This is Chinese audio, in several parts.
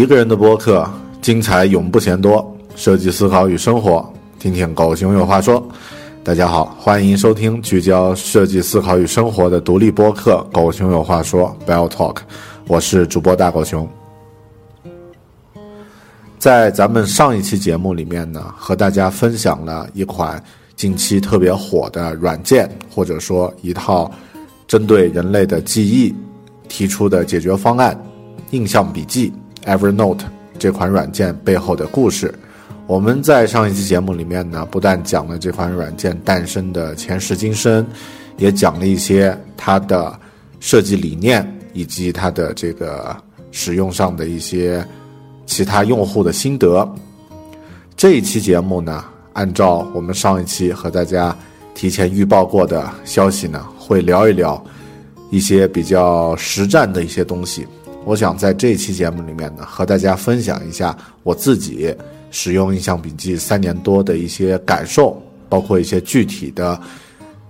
一个人的播客，精彩永不嫌多。设计思考与生活，听听狗熊有话说。大家好，欢迎收听聚焦设计思考与生活的独立播客《狗熊有话说》（Bell Talk）。我是主播大狗熊。在咱们上一期节目里面呢，和大家分享了一款近期特别火的软件，或者说一套针对人类的记忆提出的解决方案——印象笔记。Evernote 这款软件背后的故事，我们在上一期节目里面呢，不但讲了这款软件诞生的前世今生，也讲了一些它的设计理念以及它的这个使用上的一些其他用户的心得。这一期节目呢，按照我们上一期和大家提前预报过的消息呢，会聊一聊一些比较实战的一些东西。我想在这期节目里面呢，和大家分享一下我自己使用印象笔记三年多的一些感受，包括一些具体的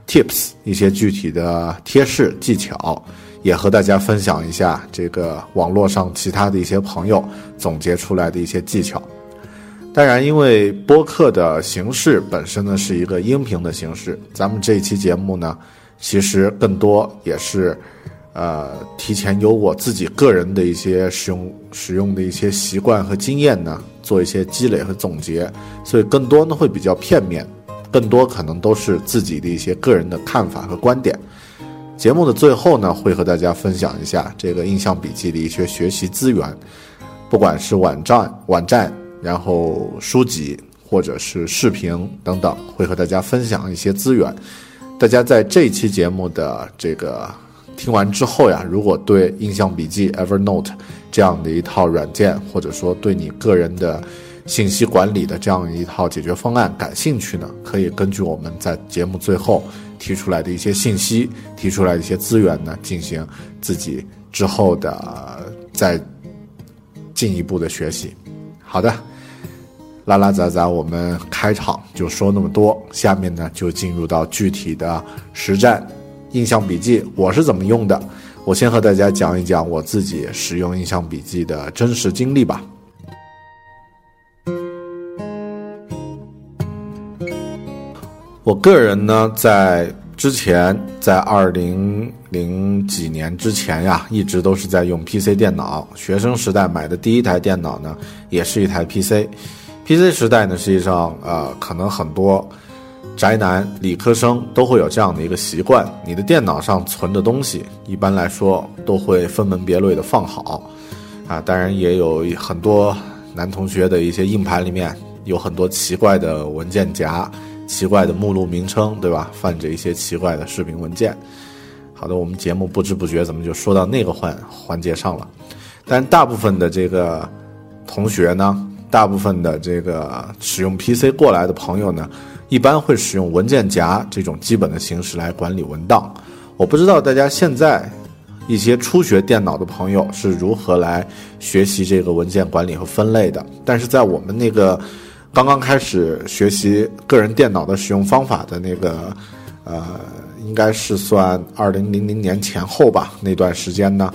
tips，一些具体的贴士技巧，也和大家分享一下这个网络上其他的一些朋友总结出来的一些技巧。当然，因为播客的形式本身呢是一个音频的形式，咱们这一期节目呢，其实更多也是。呃，提前有我自己个人的一些使用使用的一些习惯和经验呢，做一些积累和总结，所以更多呢会比较片面，更多可能都是自己的一些个人的看法和观点。节目的最后呢，会和大家分享一下这个印象笔记的一些学习资源，不管是网站、网站，然后书籍或者是视频等等，会和大家分享一些资源。大家在这期节目的这个。听完之后呀，如果对印象笔记 Evernote 这样的一套软件，或者说对你个人的信息管理的这样一套解决方案感兴趣呢，可以根据我们在节目最后提出来的一些信息、提出来的一些资源呢，进行自己之后的再进一步的学习。好的，拉拉杂杂，我们开场就说那么多，下面呢就进入到具体的实战。印象笔记我是怎么用的？我先和大家讲一讲我自己使用印象笔记的真实经历吧。我个人呢，在之前，在二零零几年之前呀，一直都是在用 PC 电脑。学生时代买的第一台电脑呢，也是一台 PC。PC 时代呢，实际上呃，可能很多。宅男、理科生都会有这样的一个习惯：你的电脑上存的东西，一般来说都会分门别类的放好。啊，当然也有很多男同学的一些硬盘里面有很多奇怪的文件夹、奇怪的目录名称，对吧？放着一些奇怪的视频文件。好的，我们节目不知不觉怎么就说到那个环环节上了？但大部分的这个同学呢，大部分的这个使用 PC 过来的朋友呢。一般会使用文件夹这种基本的形式来管理文档。我不知道大家现在一些初学电脑的朋友是如何来学习这个文件管理和分类的。但是在我们那个刚刚开始学习个人电脑的使用方法的那个，呃，应该是算二零零零年前后吧，那段时间呢，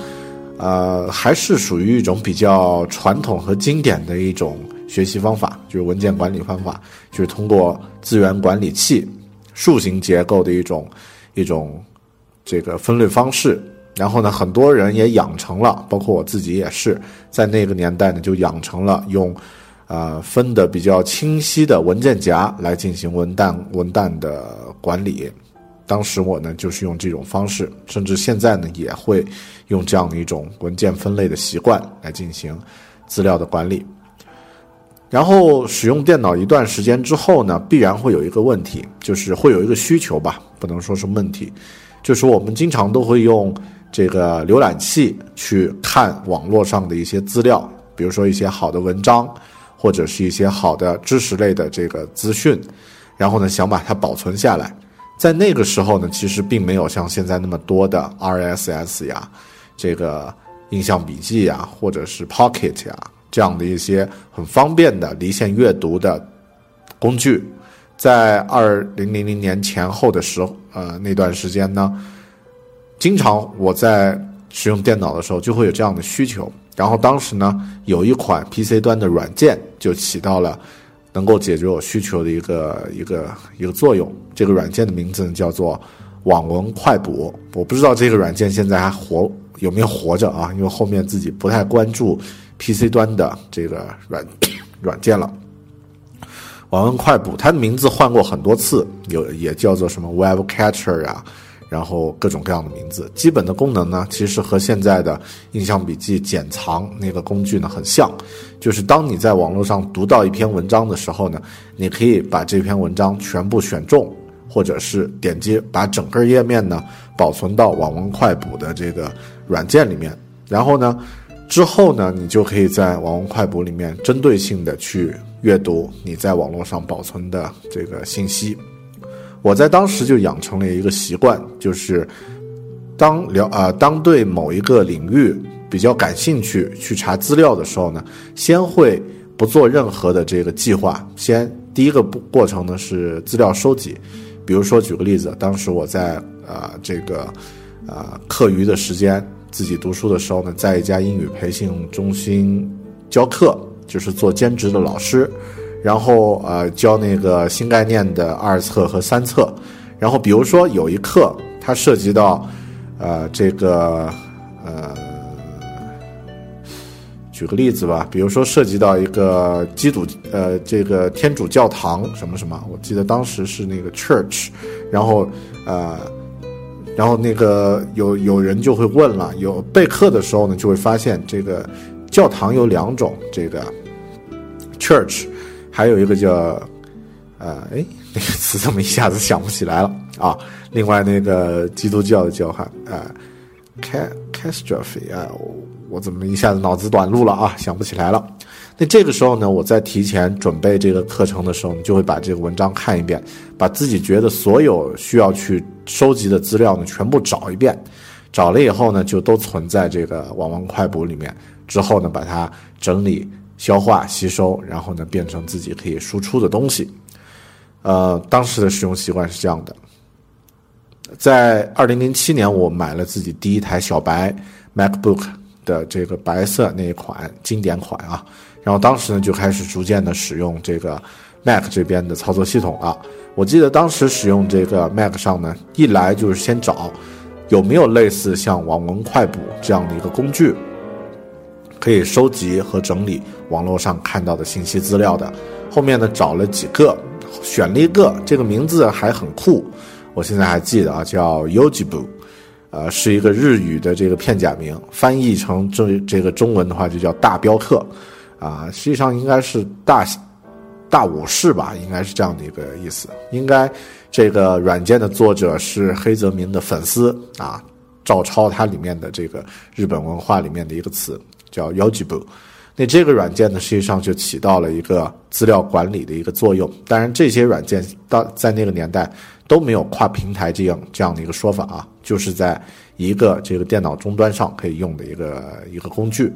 呃，还是属于一种比较传统和经典的一种学习方法，就是文件管理方法，就是通过资源管理器树形结构的一种一种这个分类方式。然后呢，很多人也养成了，包括我自己也是，在那个年代呢，就养成了用，呃，分的比较清晰的文件夹来进行文档文档的管理。当时我呢，就是用这种方式，甚至现在呢，也会用这样的一种文件分类的习惯来进行资料的管理。然后使用电脑一段时间之后呢，必然会有一个问题，就是会有一个需求吧，不能说是问题，就是我们经常都会用。这个浏览器去看网络上的一些资料，比如说一些好的文章，或者是一些好的知识类的这个资讯，然后呢，想把它保存下来。在那个时候呢，其实并没有像现在那么多的 RSS 呀，这个印象笔记呀，或者是 Pocket 呀这样的一些很方便的离线阅读的工具。在二零零零年前后的时候，呃，那段时间呢。经常我在使用电脑的时候就会有这样的需求，然后当时呢有一款 PC 端的软件就起到了能够解决我需求的一个一个一个作用。这个软件的名字叫做网文快补，我不知道这个软件现在还活有没有活着啊？因为后面自己不太关注 PC 端的这个软 软件了。网文快补它的名字换过很多次，有也叫做什么 Web Catcher 啊。然后各种各样的名字，基本的功能呢，其实和现在的印象笔记剪藏那个工具呢很像，就是当你在网络上读到一篇文章的时候呢，你可以把这篇文章全部选中，或者是点击把整个页面呢保存到网文快补的这个软件里面，然后呢，之后呢，你就可以在网文快补里面针对性的去阅读你在网络上保存的这个信息。我在当时就养成了一个习惯，就是当了啊，当对某一个领域比较感兴趣，去查资料的时候呢，先会不做任何的这个计划，先第一个步过程呢是资料收集。比如说举个例子，当时我在啊这个啊课余的时间自己读书的时候呢，在一家英语培训中心教课，就是做兼职的老师。然后呃教那个新概念的二册和三册，然后比如说有一课它涉及到，呃这个呃，举个例子吧，比如说涉及到一个基督呃这个天主教堂什么什么，我记得当时是那个 church，然后呃然后那个有有人就会问了，有备课的时候呢就会发现这个教堂有两种，这个 church。还有一个叫，呃，哎，那个词怎么一下子想不起来了啊？另外那个基督教的叫喊，呃，catastrophe，啊，我怎么一下子脑子短路了啊？想不起来了。那这个时候呢，我在提前准备这个课程的时候，你就会把这个文章看一遍，把自己觉得所有需要去收集的资料呢，全部找一遍。找了以后呢，就都存在这个网文快补里面。之后呢，把它整理。消化吸收，然后呢，变成自己可以输出的东西。呃，当时的使用习惯是这样的。在二零零七年，我买了自己第一台小白 MacBook 的这个白色那一款经典款啊。然后当时呢，就开始逐渐的使用这个 Mac 这边的操作系统了。我记得当时使用这个 Mac 上呢，一来就是先找有没有类似像网文快补这样的一个工具。可以收集和整理网络上看到的信息资料的，后面呢找了几个，选了一个，这个名字还很酷，我现在还记得啊，叫 Yojibu，呃，是一个日语的这个片假名，翻译成这这个中文的话就叫大镖客，啊，实际上应该是大大武士吧，应该是这样的一个意思，应该这个软件的作者是黑泽明的粉丝啊，照抄它里面的这个日本文化里面的一个词。叫 Yojibu，那这个软件呢，实际上就起到了一个资料管理的一个作用。当然，这些软件到在那个年代都没有跨平台这样这样的一个说法啊，就是在一个这个电脑终端上可以用的一个一个工具。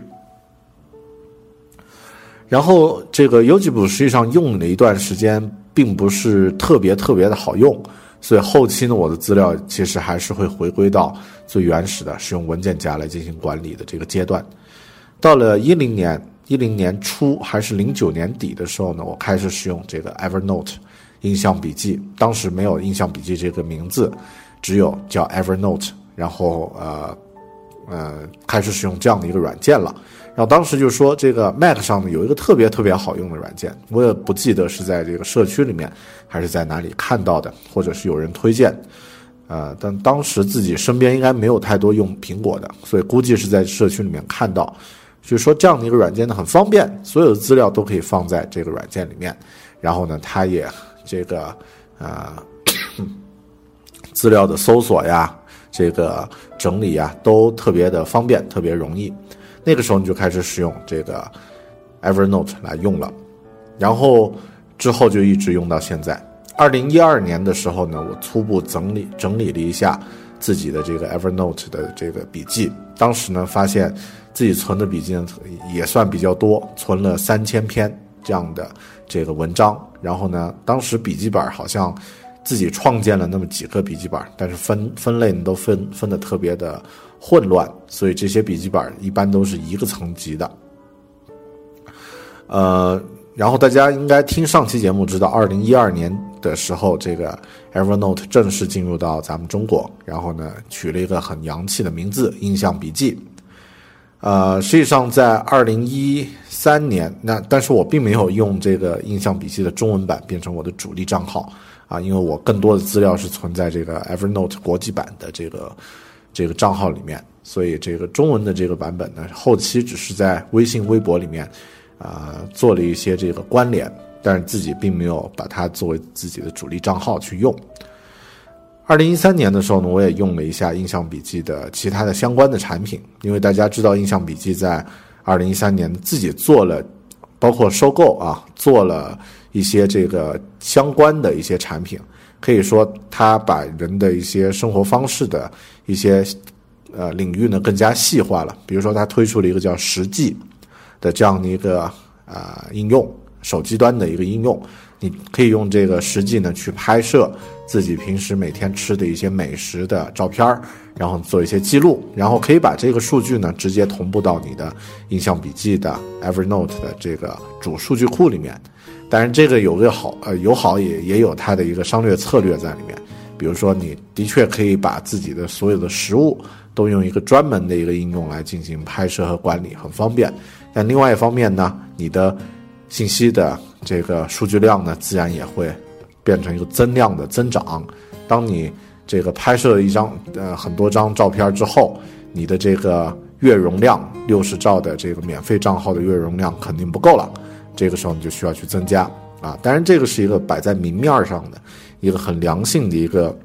然后这个 u g b 实际上用了一段时间，并不是特别特别的好用，所以后期呢，我的资料其实还是会回归到最原始的使用文件夹来进行管理的这个阶段。到了一零年，一零年初还是零九年底的时候呢，我开始使用这个 Evernote 印象笔记。当时没有印象笔记这个名字，只有叫 Evernote，然后呃呃开始使用这样的一个软件了。然后当时就说，这个 Mac 上呢有一个特别特别好用的软件，我也不记得是在这个社区里面还是在哪里看到的，或者是有人推荐，呃，但当时自己身边应该没有太多用苹果的，所以估计是在社区里面看到，就是说这样的一个软件呢很方便，所有的资料都可以放在这个软件里面，然后呢，它也这个呃 资料的搜索呀，这个整理啊都特别的方便，特别容易。那个时候你就开始使用这个 Evernote 来用了，然后之后就一直用到现在。二零一二年的时候呢，我初步整理整理了一下自己的这个 Evernote 的这个笔记，当时呢发现自己存的笔记也算比较多，存了三千篇这样的这个文章。然后呢，当时笔记本好像自己创建了那么几个笔记本，但是分分类呢都分分的特别的。混乱，所以这些笔记本一般都是一个层级的。呃，然后大家应该听上期节目知道，二零一二年的时候，这个 Evernote 正式进入到咱们中国，然后呢取了一个很洋气的名字——印象笔记。呃，实际上在二零一三年，那但是我并没有用这个印象笔记的中文版变成我的主力账号啊，因为我更多的资料是存在这个 Evernote 国际版的这个。这个账号里面，所以这个中文的这个版本呢，后期只是在微信、微博里面，啊，做了一些这个关联，但是自己并没有把它作为自己的主力账号去用。二零一三年的时候呢，我也用了一下印象笔记的其他的相关的产品，因为大家知道印象笔记在二零一三年自己做了，包括收购啊，做了一些这个相关的一些产品。可以说，它把人的一些生活方式的一些呃领域呢更加细化了。比如说，它推出了一个叫“实际”的这样的一个啊应用，手机端的一个应用。你可以用这个“实际”呢去拍摄自己平时每天吃的一些美食的照片儿，然后做一些记录，然后可以把这个数据呢直接同步到你的印象笔记的 Evernote 的这个主数据库里面。但是这个有个好，呃，有好也也有它的一个商略策略在里面。比如说，你的确可以把自己的所有的实物都用一个专门的一个应用来进行拍摄和管理，很方便。但另外一方面呢，你的信息的这个数据量呢，自然也会变成一个增量的增长。当你这个拍摄一张呃很多张照片之后，你的这个月容量六十兆的这个免费账号的月容量肯定不够了。这个时候你就需要去增加啊，当然这个是一个摆在明面上的一个很良性的一个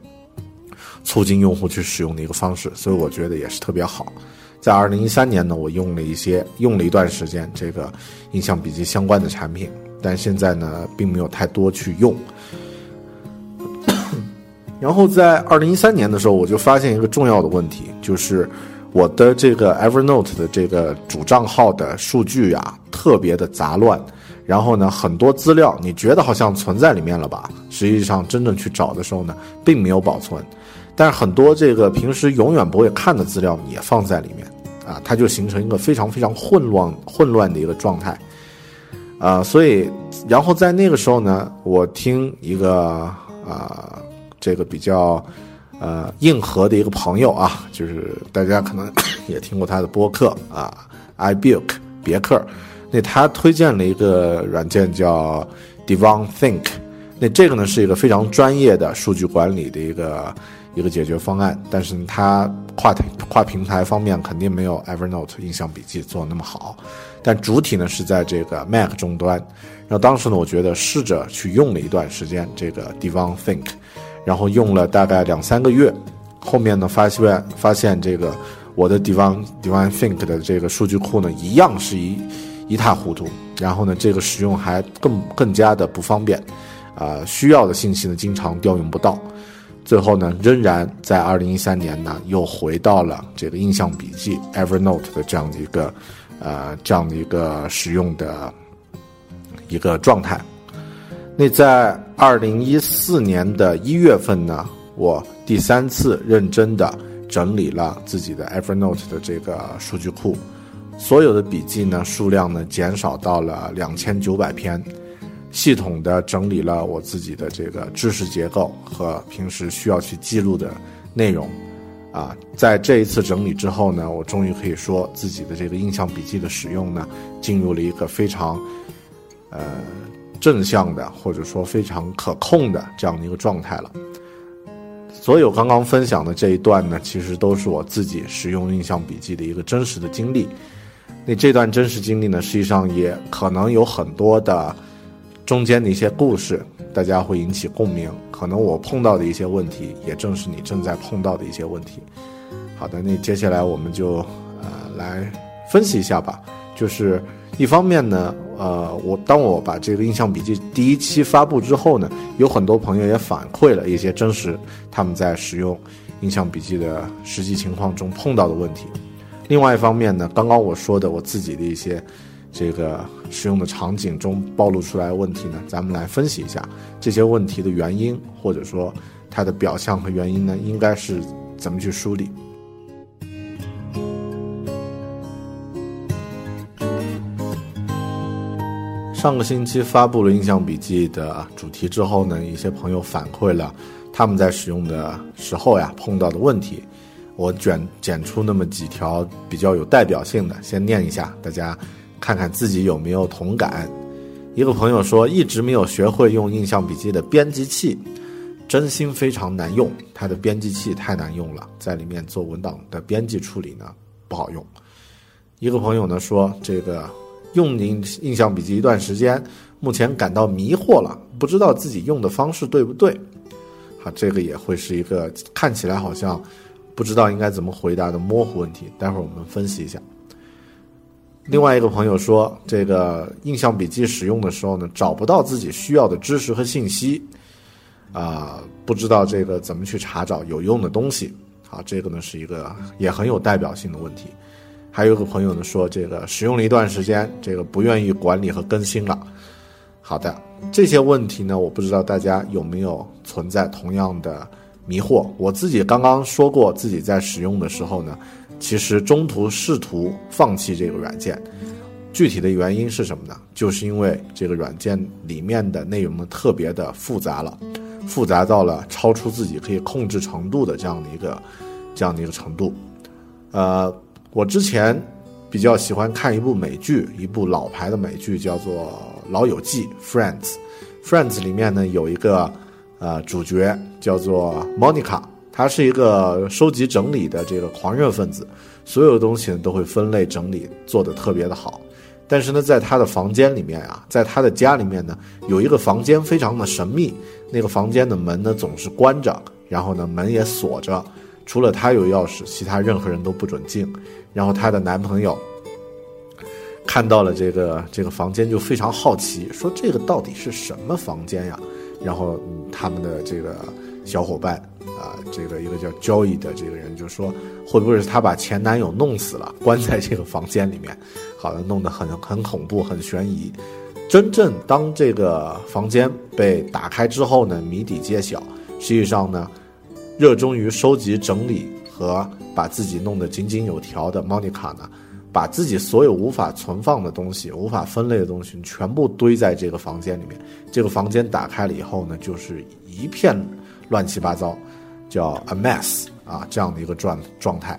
促进用户去使用的一个方式，所以我觉得也是特别好。在二零一三年呢，我用了一些用了一段时间这个印象笔记相关的产品，但现在呢并没有太多去用。然后在二零一三年的时候，我就发现一个重要的问题，就是我的这个 Evernote 的这个主账号的数据啊特别的杂乱。然后呢，很多资料你觉得好像存在里面了吧？实际上真正去找的时候呢，并没有保存。但是很多这个平时永远不会看的资料也放在里面，啊，它就形成一个非常非常混乱混乱的一个状态。啊，所以然后在那个时候呢，我听一个啊，这个比较呃硬核的一个朋友啊，就是大家可能 也听过他的播客啊，I Buk 别克。那他推荐了一个软件叫 Divon Think，那这个呢是一个非常专业的数据管理的一个一个解决方案，但是它跨跨平台方面肯定没有 Evernote 印象笔记做的那么好，但主体呢是在这个 Mac 终端。然后当时呢，我觉得试着去用了一段时间这个 Divon Think 然后用了大概两三个月，后面呢发现发现这个我的 Divine Divine Think 的这个数据库呢一样是一。一塌糊涂，然后呢，这个使用还更更加的不方便，啊，需要的信息呢经常调用不到。最后呢，仍然在二零一三年呢，又回到了这个印象笔记 Evernote 的这样的一个，呃，这样的一个使用的一个状态。那在二零一四年的一月份呢，我第三次认真的整理了自己的 Evernote 的这个数据库，所有的笔记呢数量呢减少到了两千九百篇。系统的整理了我自己的这个知识结构和平时需要去记录的内容，啊，在这一次整理之后呢，我终于可以说自己的这个印象笔记的使用呢，进入了一个非常，呃，正向的或者说非常可控的这样的一个状态了。所有刚刚分享的这一段呢，其实都是我自己使用印象笔记的一个真实的经历。那这段真实经历呢，实际上也可能有很多的。中间的一些故事，大家会引起共鸣。可能我碰到的一些问题，也正是你正在碰到的一些问题。好的，那接下来我们就呃来分析一下吧。就是一方面呢，呃，我当我把这个印象笔记第一期发布之后呢，有很多朋友也反馈了一些真实他们在使用印象笔记的实际情况中碰到的问题。另外一方面呢，刚刚我说的我自己的一些。这个使用的场景中暴露出来的问题呢，咱们来分析一下这些问题的原因，或者说它的表象和原因呢，应该是怎么去梳理。上个星期发布了印象笔记的主题之后呢，一些朋友反馈了他们在使用的时候呀碰到的问题，我卷剪出那么几条比较有代表性的，先念一下，大家。看看自己有没有同感。一个朋友说，一直没有学会用印象笔记的编辑器，真心非常难用。它的编辑器太难用了，在里面做文档的编辑处理呢不好用。一个朋友呢说，这个用印印象笔记一段时间，目前感到迷惑了，不知道自己用的方式对不对。好，这个也会是一个看起来好像不知道应该怎么回答的模糊问题。待会儿我们分析一下。另外一个朋友说，这个印象笔记使用的时候呢，找不到自己需要的知识和信息，啊，不知道这个怎么去查找有用的东西。好，这个呢是一个也很有代表性的问题。还有个朋友呢说，这个使用了一段时间，这个不愿意管理和更新了。好的，这些问题呢，我不知道大家有没有存在同样的迷惑。我自己刚刚说过，自己在使用的时候呢。其实中途试图放弃这个软件，具体的原因是什么呢？就是因为这个软件里面的内容呢特别的复杂了，复杂到了超出自己可以控制程度的这样的一个这样的一个程度。呃，我之前比较喜欢看一部美剧，一部老牌的美剧叫做《老友记》（Friends）。Friends 里面呢有一个呃主角叫做 Monica。他是一个收集整理的这个狂热分子，所有的东西呢都会分类整理，做得特别的好。但是呢，在他的房间里面啊，在他的家里面呢，有一个房间非常的神秘，那个房间的门呢总是关着，然后呢门也锁着，除了他有钥匙，其他任何人都不准进。然后她的男朋友看到了这个这个房间就非常好奇，说这个到底是什么房间呀？然后他们的这个小伙伴。啊，这个一个叫交易的这个人就说，会不会是他把前男友弄死了，关在这个房间里面，好像，弄得很很恐怖，很悬疑。真正当这个房间被打开之后呢，谜底揭晓。实际上呢，热衷于收集整理和把自己弄得井井有条的莫妮卡呢，把自己所有无法存放的东西、无法分类的东西全部堆在这个房间里面。这个房间打开了以后呢，就是一片乱七八糟。叫 a mess 啊，这样的一个状状态。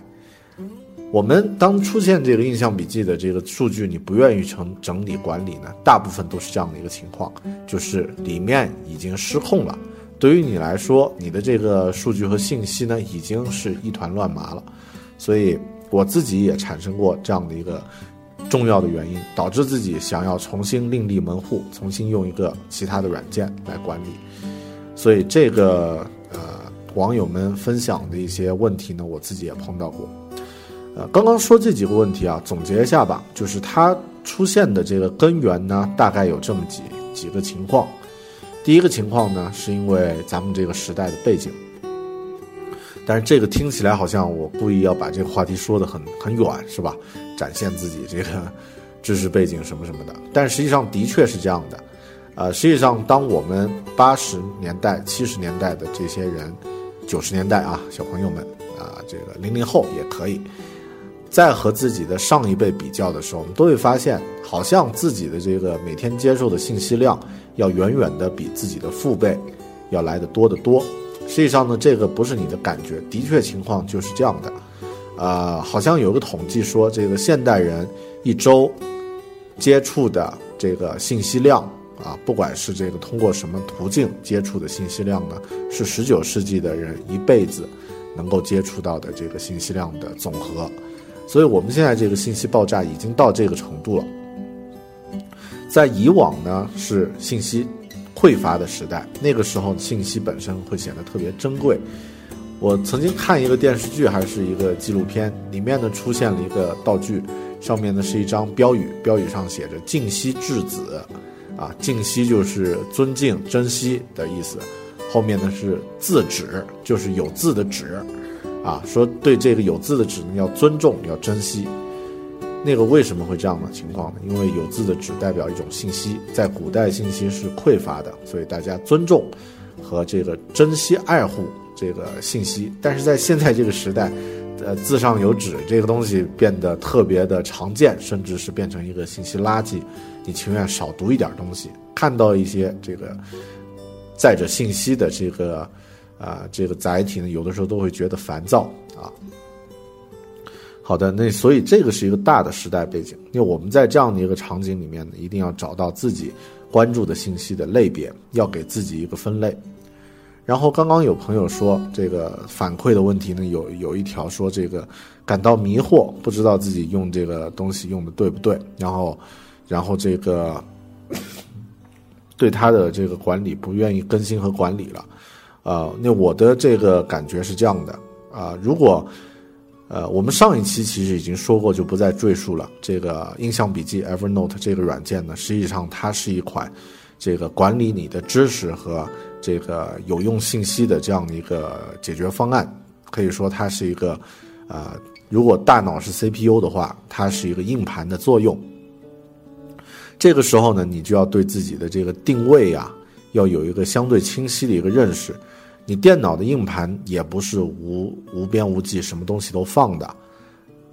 我们当出现这个印象笔记的这个数据，你不愿意成整理管理呢，大部分都是这样的一个情况，就是里面已经失控了。对于你来说，你的这个数据和信息呢，已经是一团乱麻了。所以我自己也产生过这样的一个重要的原因，导致自己想要重新另立门户，重新用一个其他的软件来管理。所以这个呃。网友们分享的一些问题呢，我自己也碰到过。呃，刚刚说这几个问题啊，总结一下吧，就是它出现的这个根源呢，大概有这么几几个情况。第一个情况呢，是因为咱们这个时代的背景，但是这个听起来好像我故意要把这个话题说得很很远，是吧？展现自己这个知识背景什么什么的。但实际上的确是这样的，呃，实际上当我们八十年代、七十年代的这些人，九十年代啊，小朋友们啊，这个零零后也可以，在和自己的上一辈比较的时候，我们都会发现，好像自己的这个每天接受的信息量要远远的比自己的父辈要来的多得多。实际上呢，这个不是你的感觉，的确情况就是这样的。呃，好像有个统计说，这个现代人一周接触的这个信息量啊，不管是这个通过什么途径接触的信息量呢，是十九世纪的人一辈子能够接触到的这个信息量的总和。所以，我们现在这个信息爆炸已经到这个程度了。在以往呢，是信息。匮乏的时代，那个时候信息本身会显得特别珍贵。我曾经看一个电视剧还是一个纪录片，里面呢出现了一个道具，上面呢是一张标语，标语上写着“敬惜质子”，啊，敬惜就是尊敬、珍惜的意思，后面呢是字纸，就是有字的纸，啊，说对这个有字的纸呢要尊重、要珍惜。那个为什么会这样的情况呢？因为有字的纸代表一种信息，在古代信息是匮乏的，所以大家尊重和这个珍惜爱护这个信息。但是在现在这个时代，呃，字上有纸这个东西变得特别的常见，甚至是变成一个信息垃圾。你情愿少读一点东西，看到一些这个载着信息的这个啊这个载体呢，有的时候都会觉得烦躁啊。好的，那所以这个是一个大的时代背景，因为我们在这样的一个场景里面呢，一定要找到自己关注的信息的类别，要给自己一个分类。然后刚刚有朋友说这个反馈的问题呢，有有一条说这个感到迷惑，不知道自己用这个东西用的对不对，然后然后这个对他的这个管理不愿意更新和管理了。呃，那我的这个感觉是这样的啊，如果。呃，我们上一期其实已经说过，就不再赘述了。这个印象笔记 Evernote 这个软件呢，实际上它是一款这个管理你的知识和这个有用信息的这样的一个解决方案。可以说，它是一个呃，如果大脑是 CPU 的话，它是一个硬盘的作用。这个时候呢，你就要对自己的这个定位呀，要有一个相对清晰的一个认识。你电脑的硬盘也不是无无边无际，什么东西都放的。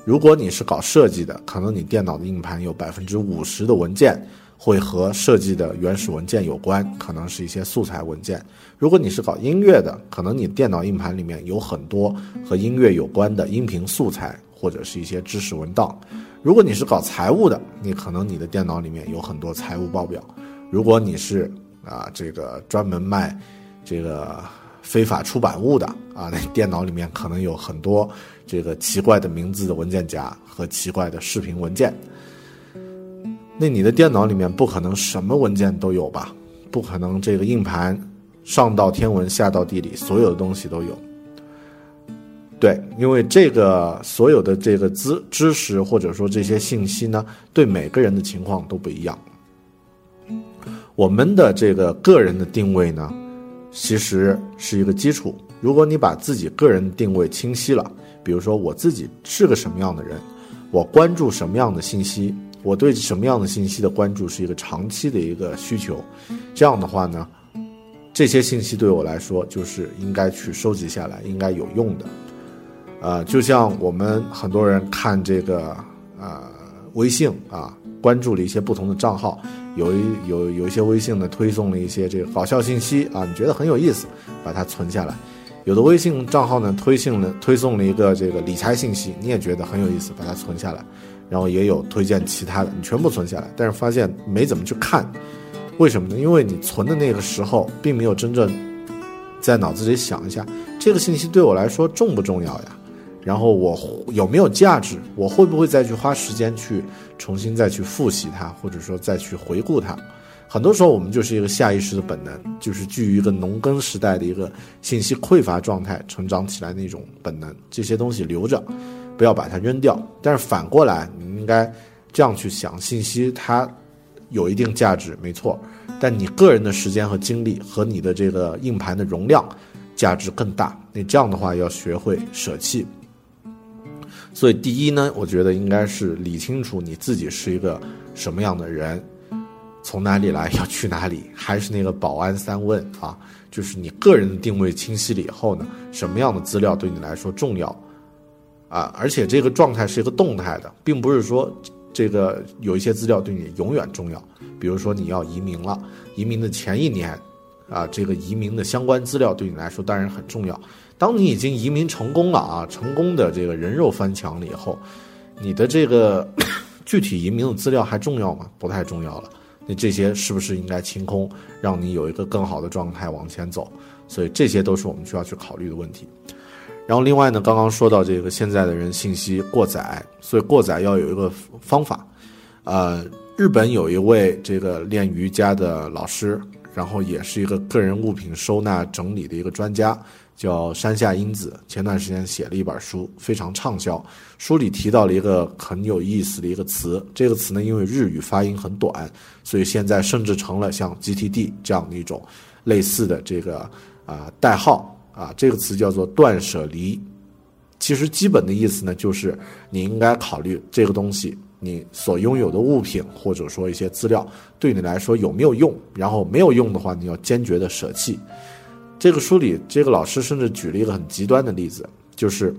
如果你是搞设计的，可能你电脑的硬盘有百分之五十的文件会和设计的原始文件有关，可能是一些素材文件。如果你是搞音乐的，可能你电脑硬盘里面有很多和音乐有关的音频素材或者是一些知识文档。如果你是搞财务的，你可能你的电脑里面有很多财务报表。如果你是啊这个专门卖这个。非法出版物的啊，那电脑里面可能有很多这个奇怪的名字的文件夹和奇怪的视频文件。那你的电脑里面不可能什么文件都有吧？不可能这个硬盘上到天文下到地理，所有的东西都有。对，因为这个所有的这个知知识或者说这些信息呢，对每个人的情况都不一样。我们的这个个人的定位呢？其实是一个基础。如果你把自己个人定位清晰了，比如说我自己是个什么样的人，我关注什么样的信息，我对什么样的信息的关注是一个长期的一个需求，这样的话呢，这些信息对我来说就是应该去收集下来，应该有用的。呃，就像我们很多人看这个呃微信啊，关注了一些不同的账号。有一有有一些微信呢推送了一些这个搞笑信息啊，你觉得很有意思，把它存下来；有的微信账号呢推送了推送了一个这个理财信息，你也觉得很有意思，把它存下来。然后也有推荐其他的，你全部存下来，但是发现没怎么去看，为什么呢？因为你存的那个时候并没有真正在脑子里想一下，这个信息对我来说重不重要呀？然后我有没有价值？我会不会再去花时间去重新再去复习它，或者说再去回顾它？很多时候我们就是一个下意识的本能，就是基于一个农耕时代的一个信息匮乏状态成长起来那种本能，这些东西留着，不要把它扔掉。但是反过来，你应该这样去想：信息它有一定价值，没错，但你个人的时间和精力和你的这个硬盘的容量。价值更大。那这样的话，要学会舍弃。所以，第一呢，我觉得应该是理清楚你自己是一个什么样的人，从哪里来，要去哪里，还是那个保安三问啊，就是你个人的定位清晰了以后呢，什么样的资料对你来说重要啊？而且这个状态是一个动态的，并不是说这个有一些资料对你永远重要。比如说你要移民了，移民的前一年啊，这个移民的相关资料对你来说当然很重要。当你已经移民成功了啊，成功的这个人肉翻墙了以后，你的这个 具体移民的资料还重要吗？不太重要了。那这些是不是应该清空，让你有一个更好的状态往前走？所以这些都是我们需要去考虑的问题。然后另外呢，刚刚说到这个现在的人信息过载，所以过载要有一个方法。呃，日本有一位这个练瑜伽的老师，然后也是一个个人物品收纳整理的一个专家。叫山下英子，前段时间写了一本书，非常畅销。书里提到了一个很有意思的一个词，这个词呢，因为日语发音很短，所以现在甚至成了像 GTD 这样的一种类似的这个啊代号啊。这个词叫做断舍离。其实基本的意思呢，就是你应该考虑这个东西，你所拥有的物品或者说一些资料对你来说有没有用，然后没有用的话，你要坚决的舍弃。这个书里，这个老师甚至举了一个很极端的例子，就是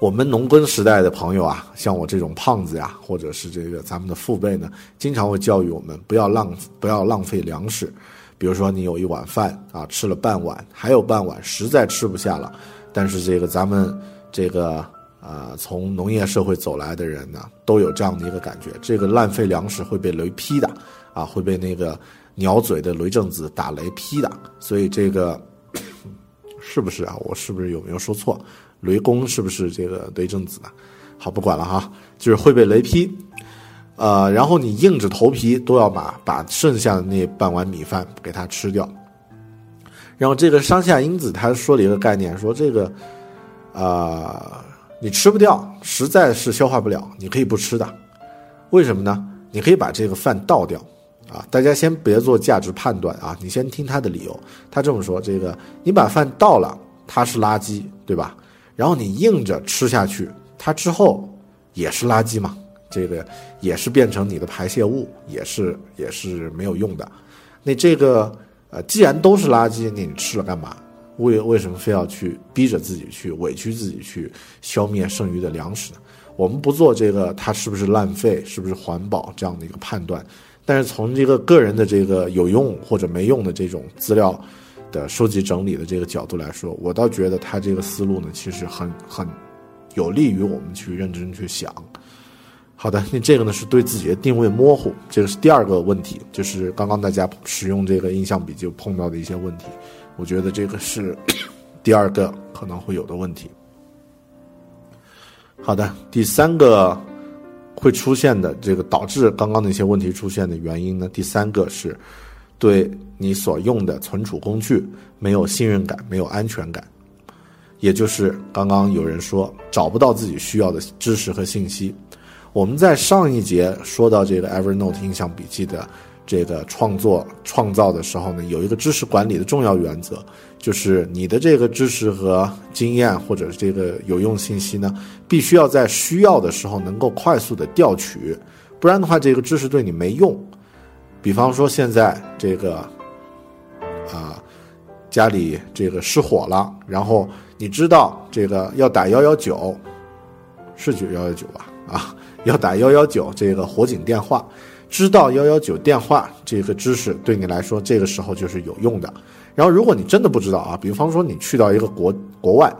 我们农耕时代的朋友啊，像我这种胖子呀，或者是这个咱们的父辈呢，经常会教育我们不要浪不要浪费粮食。比如说，你有一碗饭啊，吃了半碗，还有半碗，实在吃不下了。但是这个咱们这个啊，从农业社会走来的人呢，都有这样的一个感觉：这个浪费粮食会被雷劈的啊，会被那个。鸟嘴的雷震子打雷劈的，所以这个是不是啊？我是不是有没有说错？雷公是不是这个雷震子呢？好，不管了哈，就是会被雷劈，呃，然后你硬着头皮都要把把剩下的那半碗米饭给它吃掉。然后这个山下英子他说了一个概念，说这个啊，你吃不掉，实在是消化不了，你可以不吃的。为什么呢？你可以把这个饭倒掉。啊，大家先别做价值判断啊，你先听他的理由。他这么说：这个你把饭倒了，它是垃圾，对吧？然后你硬着吃下去，它之后也是垃圾嘛？这个也是变成你的排泄物，也是也是没有用的。那这个呃，既然都是垃圾，那你吃了干嘛？为为什么非要去逼着自己去委屈自己去消灭剩余的粮食呢？我们不做这个，它是不是浪费，是不是环保这样的一个判断？但是从这个个人的这个有用或者没用的这种资料的收集整理的这个角度来说，我倒觉得他这个思路呢，其实很很有利于我们去认真去想。好的，那这个呢是对自己的定位模糊，这个是第二个问题，就是刚刚大家使用这个印象笔记碰到的一些问题，我觉得这个是第二个可能会有的问题。好的，第三个。会出现的这个导致刚刚那些问题出现的原因呢？第三个是，对你所用的存储工具没有信任感，没有安全感，也就是刚刚有人说找不到自己需要的知识和信息。我们在上一节说到这个 Evernote 印象笔记的。这个创作创造的时候呢，有一个知识管理的重要原则，就是你的这个知识和经验或者这个有用信息呢，必须要在需要的时候能够快速的调取，不然的话，这个知识对你没用。比方说现在这个啊，家里这个失火了，然后你知道这个要打幺幺九，是九幺幺九吧？啊，要打幺幺九这个火警电话。知道幺幺九电话这个知识对你来说，这个时候就是有用的。然后，如果你真的不知道啊，比方说你去到一个国国外，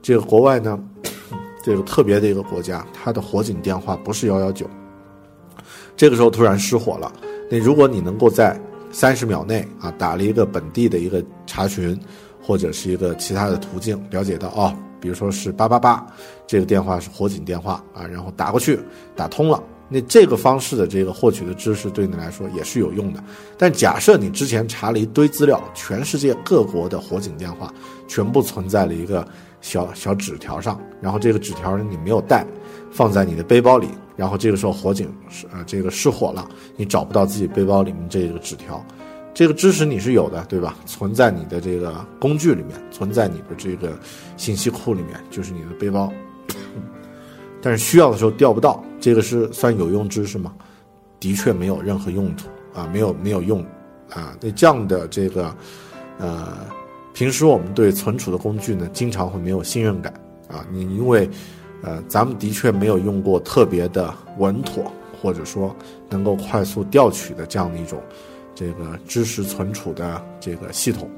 这个国外呢，这个特别的一个国家，它的火警电话不是幺幺九。这个时候突然失火了，那如果你能够在三十秒内啊打了一个本地的一个查询，或者是一个其他的途径了解到哦，比如说是八八八这个电话是火警电话啊，然后打过去打通了。那这个方式的这个获取的知识对你来说也是有用的，但假设你之前查了一堆资料，全世界各国的火警电话全部存在了一个小小纸条上，然后这个纸条你没有带，放在你的背包里，然后这个时候火警是呃这个失火了，你找不到自己背包里面这个纸条，这个知识你是有的，对吧？存在你的这个工具里面，存在你的这个信息库里面，就是你的背包。但是需要的时候调不到，这个是算有用知识吗？的确没有任何用途啊，没有没有用啊。那这样的这个，呃，平时我们对存储的工具呢，经常会没有信任感啊。你因为，呃，咱们的确没有用过特别的稳妥，或者说能够快速调取的这样的一种这个知识存储的这个系统。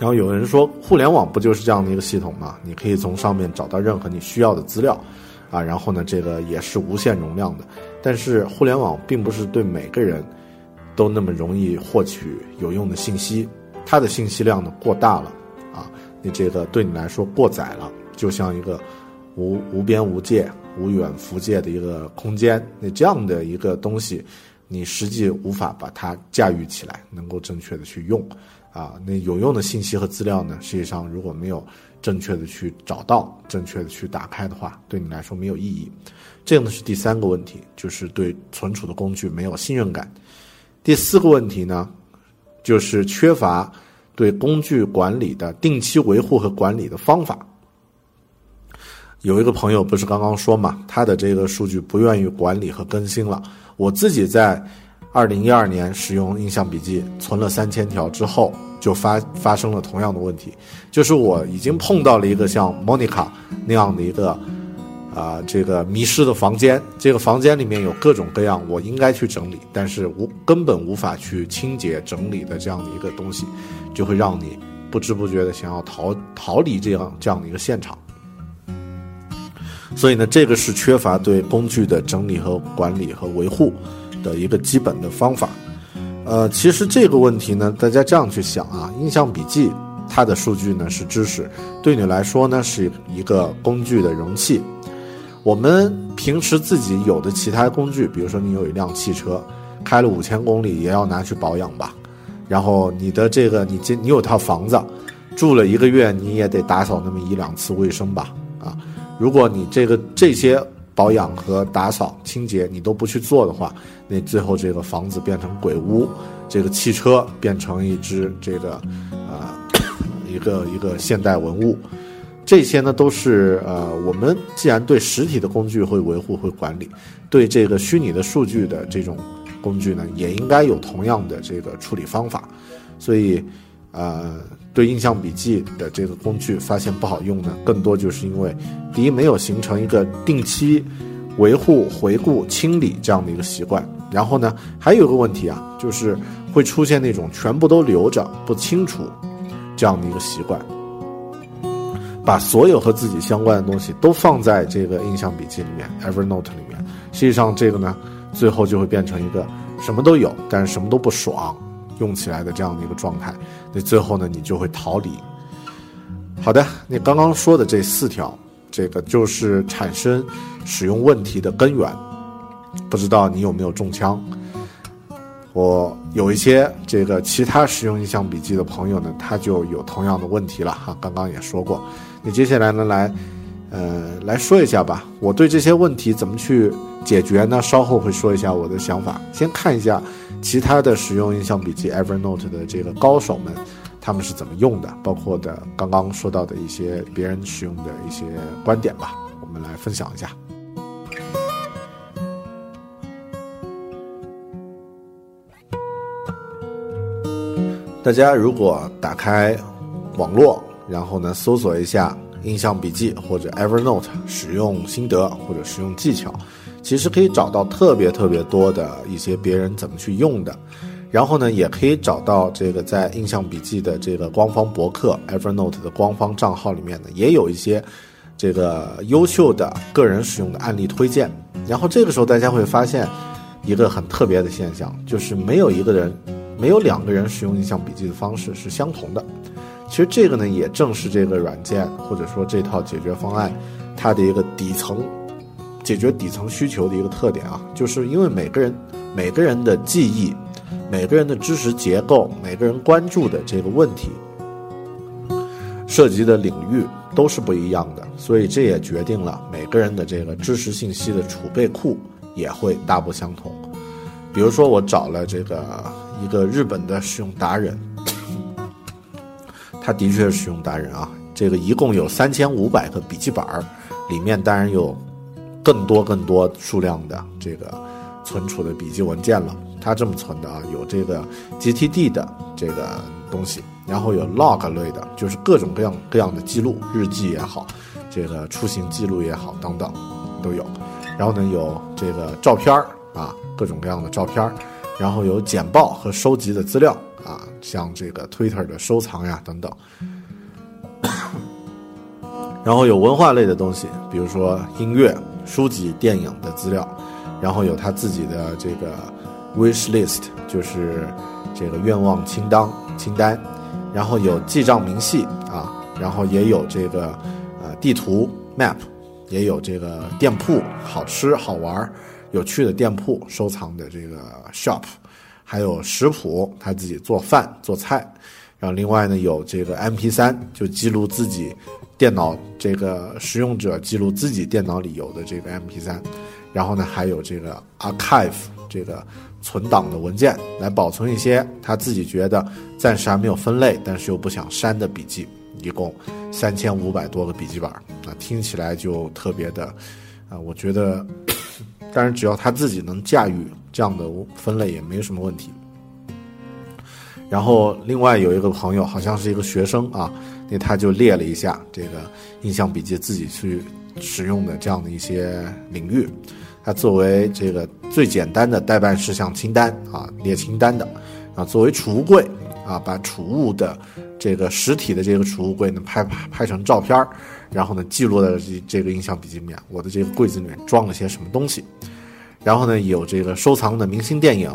然后有人说，互联网不就是这样的一个系统吗？你可以从上面找到任何你需要的资料，啊，然后呢，这个也是无限容量的。但是互联网并不是对每个人都那么容易获取有用的信息，它的信息量呢过大了，啊，你这个对你来说过载了，就像一个无无边无界、无远弗届的一个空间，那这样的一个东西，你实际无法把它驾驭起来，能够正确的去用。啊，那有用的信息和资料呢？实际上，如果没有正确的去找到、正确的去打开的话，对你来说没有意义。这样的是第三个问题，就是对存储的工具没有信任感。第四个问题呢，就是缺乏对工具管理的定期维护和管理的方法。有一个朋友不是刚刚说嘛，他的这个数据不愿意管理和更新了。我自己在。二零一二年使用印象笔记存了三千条之后，就发发生了同样的问题，就是我已经碰到了一个像 Monica 那样的一个，啊，这个迷失的房间。这个房间里面有各种各样我应该去整理，但是无根本无法去清洁整理的这样的一个东西，就会让你不知不觉的想要逃逃离这样这样的一个现场。所以呢，这个是缺乏对工具的整理和管理和维护。的一个基本的方法，呃，其实这个问题呢，大家这样去想啊，印象笔记它的数据呢是知识，对你来说呢是一个工具的容器。我们平时自己有的其他工具，比如说你有一辆汽车，开了五千公里也要拿去保养吧，然后你的这个你这你有套房子，住了一个月你也得打扫那么一两次卫生吧，啊，如果你这个这些。保养和打扫清洁你都不去做的话，那最后这个房子变成鬼屋，这个汽车变成一只这个，呃，一个一个现代文物，这些呢都是呃，我们既然对实体的工具会维护会管理，对这个虚拟的数据的这种工具呢，也应该有同样的这个处理方法，所以。呃，对印象笔记的这个工具发现不好用呢，更多就是因为，第一没有形成一个定期维护、回顾、清理这样的一个习惯，然后呢，还有个问题啊，就是会出现那种全部都留着不清楚这样的一个习惯，把所有和自己相关的东西都放在这个印象笔记里面 Evernote 里面，实际上这个呢，最后就会变成一个什么都有，但是什么都不爽。用起来的这样的一个状态，那最后呢，你就会逃离。好的，你刚刚说的这四条，这个就是产生使用问题的根源。不知道你有没有中枪？我有一些这个其他使用印象笔记的朋友呢，他就有同样的问题了哈。刚刚也说过，你接下来呢来，呃，来说一下吧。我对这些问题怎么去解决呢？稍后会说一下我的想法。先看一下。其他的使用印象笔记 Evernote 的这个高手们，他们是怎么用的？包括的刚刚说到的一些别人使用的一些观点吧，我们来分享一下。大家如果打开网络，然后呢搜索一下印象笔记或者 Evernote 使用心得或者使用技巧。其实可以找到特别特别多的一些别人怎么去用的，然后呢，也可以找到这个在印象笔记的这个官方博客 Evernote 的官方账号里面呢，也有一些这个优秀的个人使用的案例推荐。然后这个时候大家会发现一个很特别的现象，就是没有一个人，没有两个人使用印象笔记的方式是相同的。其实这个呢，也正是这个软件或者说这套解决方案它的一个底层。解决底层需求的一个特点啊，就是因为每个人、每个人的记忆、每个人的知识结构、每个人关注的这个问题，涉及的领域都是不一样的，所以这也决定了每个人的这个知识信息的储备库也会大不相同。比如说我找了这个一个日本的使用达人，他的确是使用达人啊。这个一共有三千五百个笔记本儿，里面当然有更多更多数量的这个存储的笔记文件了。它这么存的啊，有这个 GTD 的这个东西，然后有 log 类的，就是各种各样各样的记录，日记也好，这个出行记录也好，等等都有。然后呢，有这个照片儿啊，各种各样的照片儿，然后有简报和收集的资料啊，像这个 Twitter 的收藏呀等等。然后有文化类的东西，比如说音乐、书籍、电影的资料，然后有他自己的这个 wish list，就是这个愿望清单清单，然后有记账明细啊，然后也有这个呃地图 map，也有这个店铺好吃好玩儿有趣的店铺收藏的这个 shop，还有食谱，他自己做饭做菜，然后另外呢有这个 MP3，就记录自己。电脑这个使用者记录自己电脑里有的这个 MP3，然后呢还有这个 archive 这个存档的文件来保存一些他自己觉得暂时还没有分类，但是又不想删的笔记，一共三千五百多个笔记本啊，听起来就特别的啊，我觉得，当然只要他自己能驾驭这样的分类也没什么问题。然后另外有一个朋友好像是一个学生啊。那他就列了一下这个印象笔记自己去使用的这样的一些领域，它作为这个最简单的代办事项清单啊，列清单的。啊，作为储物柜啊，把储物的这个实体的这个储物柜呢拍拍拍成照片儿，然后呢记录在这这个印象笔记里面，我的这个柜子里面装了些什么东西，然后呢有这个收藏的明星电影、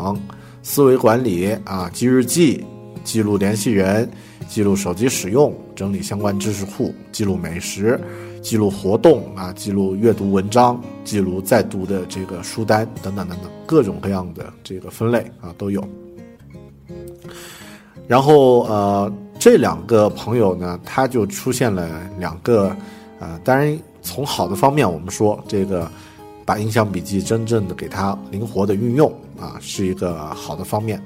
思维管理啊、记日记、记录联系人。记录手机使用，整理相关知识库，记录美食，记录活动啊，记录阅读文章，记录在读的这个书单等等等等，各种各样的这个分类啊都有。然后呃，这两个朋友呢，他就出现了两个呃，当然从好的方面我们说，这个把印象笔记真正的给它灵活的运用啊，是一个好的方面。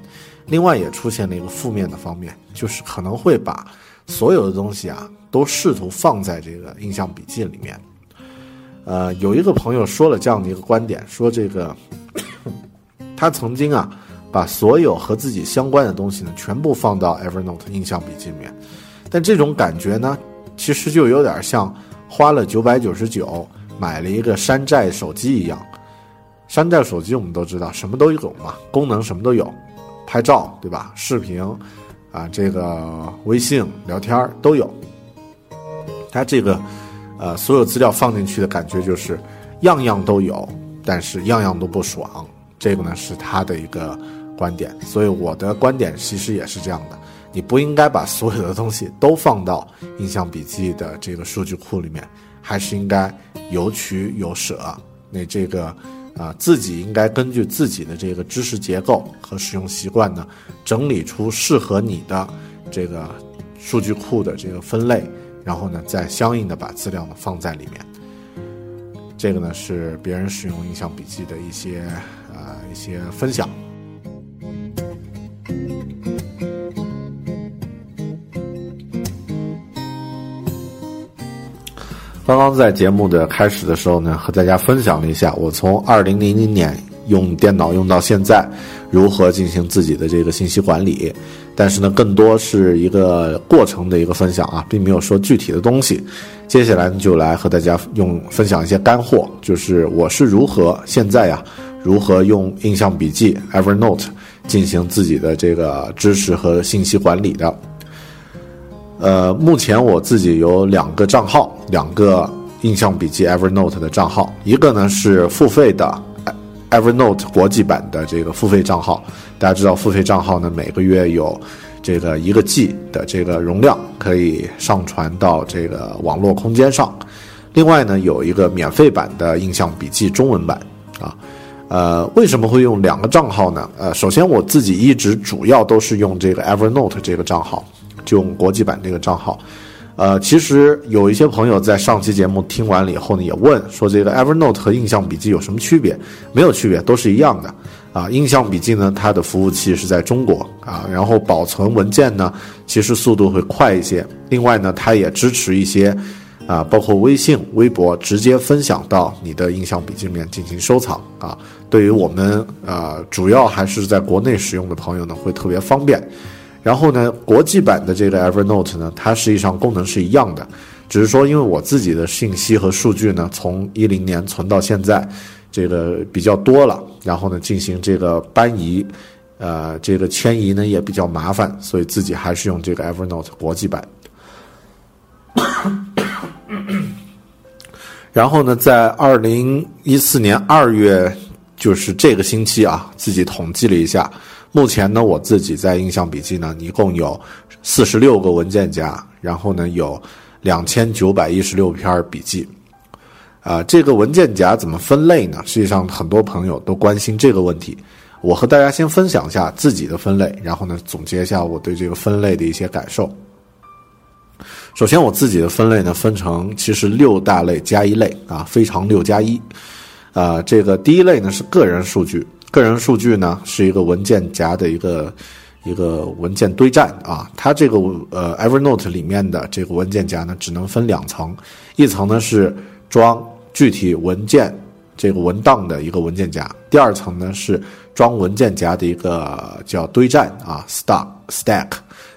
另外也出现了一个负面的方面，就是可能会把所有的东西啊都试图放在这个印象笔记里面。呃，有一个朋友说了这样的一个观点，说这个 他曾经啊把所有和自己相关的东西呢全部放到 Evernote 印象笔记里面，但这种感觉呢其实就有点像花了九百九十九买了一个山寨手机一样。山寨手机我们都知道什么都有嘛，功能什么都有。拍照对吧？视频，啊，这个微信聊天都有。它这个，呃，所有资料放进去的感觉就是样样都有，但是样样都不爽。这个呢是他的一个观点，所以我的观点其实也是这样的。你不应该把所有的东西都放到印象笔记的这个数据库里面，还是应该有取有舍。那这个。啊，自己应该根据自己的这个知识结构和使用习惯呢，整理出适合你的这个数据库的这个分类，然后呢，再相应的把资料呢放在里面。这个呢是别人使用印象笔记的一些啊一些分享。刚刚在节目的开始的时候呢，和大家分享了一下我从二零零零年用电脑用到现在，如何进行自己的这个信息管理。但是呢，更多是一个过程的一个分享啊，并没有说具体的东西。接下来，就来和大家用分享一些干货，就是我是如何现在呀，如何用印象笔记 Evernote 进行自己的这个知识和信息管理的。呃，目前我自己有两个账号，两个印象笔记 Evernote 的账号，一个呢是付费的 Evernote 国际版的这个付费账号，大家知道付费账号呢每个月有这个一个 G 的这个容量可以上传到这个网络空间上，另外呢有一个免费版的印象笔记中文版啊，呃，为什么会用两个账号呢？呃，首先我自己一直主要都是用这个 Evernote 这个账号。就用国际版这个账号，呃，其实有一些朋友在上期节目听完了以后呢，也问说这个 Evernote 和印象笔记有什么区别？没有区别，都是一样的。啊，印象笔记呢，它的服务器是在中国啊，然后保存文件呢，其实速度会快一些。另外呢，它也支持一些啊，包括微信、微博直接分享到你的印象笔记里面进行收藏啊。对于我们啊，主要还是在国内使用的朋友呢，会特别方便。然后呢，国际版的这个 Evernote 呢，它实际上功能是一样的，只是说因为我自己的信息和数据呢，从一零年存到现在。这个比较多了，然后呢，进行这个搬移，呃，这个迁移呢也比较麻烦，所以自己还是用这个 Evernote 国际版。然后呢，在二零一四年二月，就是这个星期啊，自己统计了一下，目前呢，我自己在印象笔记呢，一共有四十六个文件夹，然后呢，有两千九百一十六篇笔记。啊，这个文件夹怎么分类呢？实际上，很多朋友都关心这个问题。我和大家先分享一下自己的分类，然后呢，总结一下我对这个分类的一些感受。首先，我自己的分类呢，分成其实六大类加一类啊，非常六加一。啊，这个第一类呢是个人数据，个人数据呢是一个文件夹的一个一个文件堆栈啊。它这个呃 Evernote 里面的这个文件夹呢，只能分两层，一层呢是。装具体文件这个文档的一个文件夹，第二层呢是装文件夹的一个叫堆栈啊，stack stack，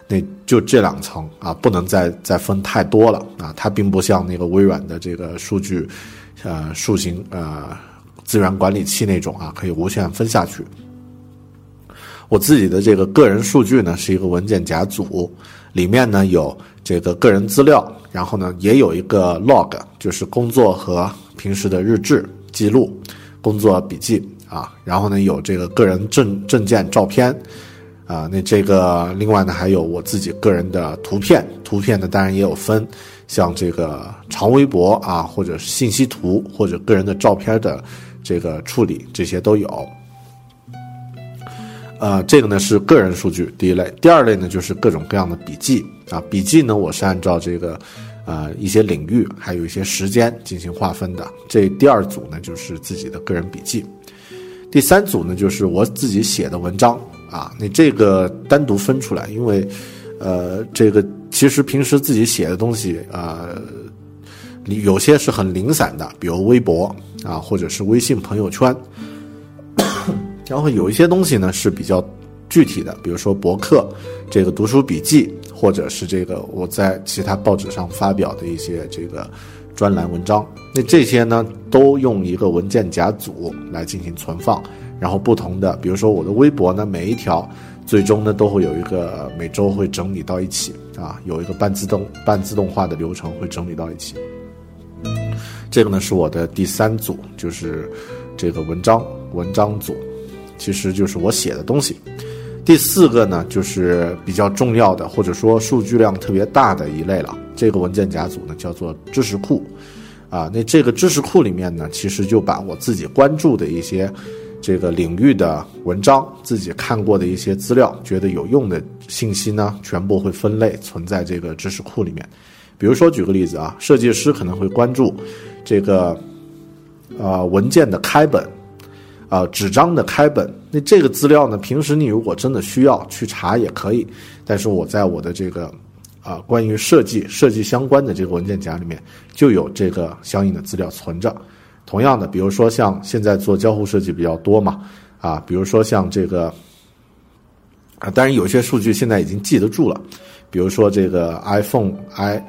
那就这两层啊，不能再再分太多了啊，它并不像那个微软的这个数据，呃，数型呃资源管理器那种啊，可以无限分下去。我自己的这个个人数据呢是一个文件夹组，里面呢有这个个人资料。然后呢，也有一个 log，就是工作和平时的日志记录、工作笔记啊。然后呢，有这个个人证证件照片啊。那这个另外呢，还有我自己个人的图片。图片呢，当然也有分，像这个长微博啊，或者是信息图，或者个人的照片的这个处理，这些都有。呃，这个呢是个人数据第一类，第二类呢就是各种各样的笔记啊。笔记呢，我是按照这个，呃，一些领域还有一些时间进行划分的。这第二组呢就是自己的个人笔记，第三组呢就是我自己写的文章啊。你这个单独分出来，因为，呃，这个其实平时自己写的东西啊，有些是很零散的，比如微博啊，或者是微信朋友圈。然后有一些东西呢是比较具体的，比如说博客、这个读书笔记，或者是这个我在其他报纸上发表的一些这个专栏文章。那这些呢都用一个文件夹组来进行存放。然后不同的，比如说我的微博呢，每一条最终呢都会有一个每周会整理到一起啊，有一个半自动半自动化的流程会整理到一起。这个呢是我的第三组，就是这个文章文章组。其实就是我写的东西。第四个呢，就是比较重要的，或者说数据量特别大的一类了。这个文件夹组呢，叫做知识库。啊，那这个知识库里面呢，其实就把我自己关注的一些这个领域的文章、自己看过的一些资料、觉得有用的信息呢，全部会分类存在这个知识库里面。比如说，举个例子啊，设计师可能会关注这个呃文件的开本。啊，纸张的开本，那这个资料呢？平时你如果真的需要去查也可以，但是我在我的这个啊关于设计设计相关的这个文件夹里面就有这个相应的资料存着。同样的，比如说像现在做交互设计比较多嘛，啊，比如说像这个啊，当然有些数据现在已经记得住了，比如说这个 iPhone、i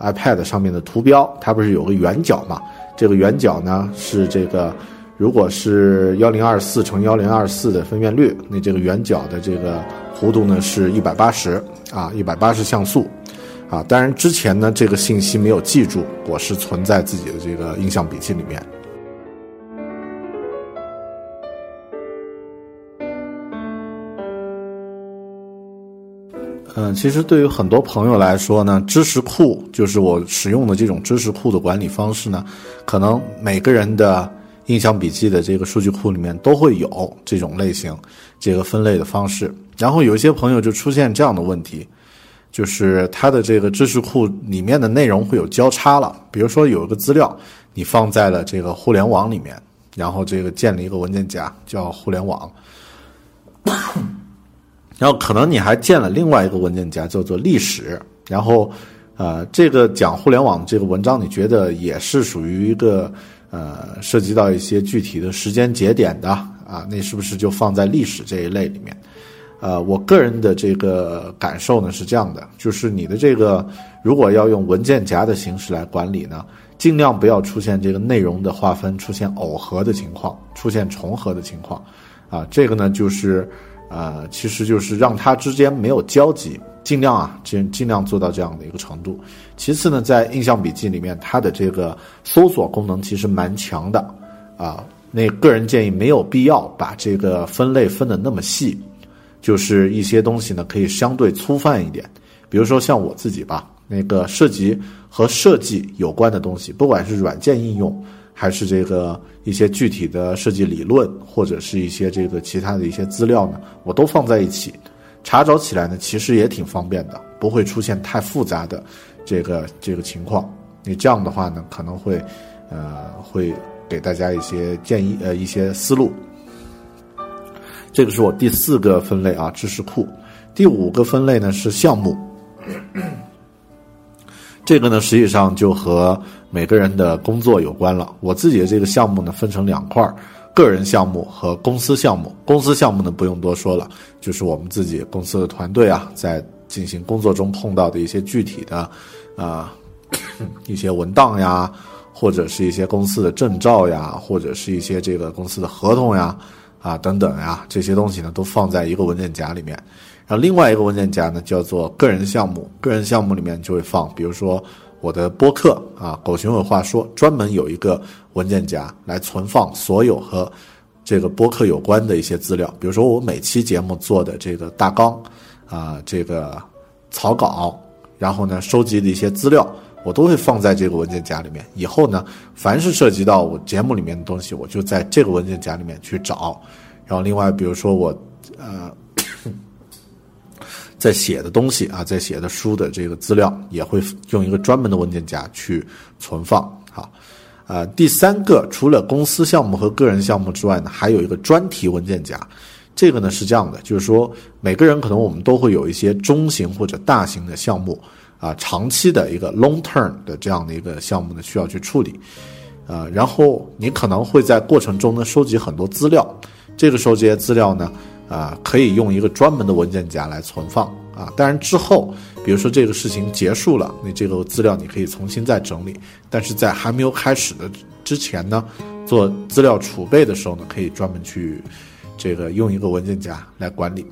iPad 上面的图标，它不是有个圆角嘛？这个圆角呢是这个。如果是幺零二四乘幺零二四的分辨率，那这个圆角的这个弧度呢是一百八十啊，一百八十像素，啊，当然之前呢这个信息没有记住，我是存在自己的这个印象笔记里面。嗯，其实对于很多朋友来说呢，知识库就是我使用的这种知识库的管理方式呢，可能每个人的。印象笔记的这个数据库里面都会有这种类型，这个分类的方式。然后有一些朋友就出现这样的问题，就是他的这个知识库里面的内容会有交叉了。比如说有一个资料你放在了这个互联网里面，然后这个建了一个文件夹叫互联网，然后可能你还建了另外一个文件夹叫做历史，然后呃，这个讲互联网这个文章，你觉得也是属于一个呃涉及到一些具体的时间节点的啊？那是不是就放在历史这一类里面？呃，我个人的这个感受呢是这样的，就是你的这个如果要用文件夹的形式来管理呢，尽量不要出现这个内容的划分出现耦合的情况，出现重合的情况，啊，这个呢就是呃，其实就是让它之间没有交集，尽量啊尽尽量做到这样的一个程度。其次呢，在印象笔记里面，它的这个搜索功能其实蛮强的，啊，那个人建议没有必要把这个分类分的那么细。就是一些东西呢，可以相对粗泛一点，比如说像我自己吧，那个涉及和设计有关的东西，不管是软件应用，还是这个一些具体的设计理论，或者是一些这个其他的一些资料呢，我都放在一起，查找起来呢，其实也挺方便的，不会出现太复杂的这个这个情况。你这样的话呢，可能会，呃，会给大家一些建议，呃，一些思路。这个是我第四个分类啊，知识库。第五个分类呢是项目，这个呢实际上就和每个人的工作有关了。我自己的这个项目呢分成两块儿，个人项目和公司项目。公司项目呢不用多说了，就是我们自己公司的团队啊，在进行工作中碰到的一些具体的啊 一些文档呀，或者是一些公司的证照呀，或者是一些这个公司的合同呀。啊，等等呀，这些东西呢都放在一个文件夹里面，然后另外一个文件夹呢叫做个人项目，个人项目里面就会放，比如说我的播客啊，狗熊有话说，专门有一个文件夹来存放所有和这个播客有关的一些资料，比如说我每期节目做的这个大纲啊，这个草稿，然后呢收集的一些资料。我都会放在这个文件夹里面。以后呢，凡是涉及到我节目里面的东西，我就在这个文件夹里面去找。然后，另外，比如说我呃在写的东西啊，在写的书的这个资料，也会用一个专门的文件夹去存放。好，呃，第三个，除了公司项目和个人项目之外呢，还有一个专题文件夹。这个呢是这样的，就是说每个人可能我们都会有一些中型或者大型的项目。啊，长期的一个 long term 的这样的一个项目呢，需要去处理，呃，然后你可能会在过程中呢收集很多资料，这个时候这些资料呢，啊，可以用一个专门的文件夹来存放啊。当然之后，比如说这个事情结束了，那这个资料你可以重新再整理，但是在还没有开始的之前呢，做资料储备的时候呢，可以专门去这个用一个文件夹来管理。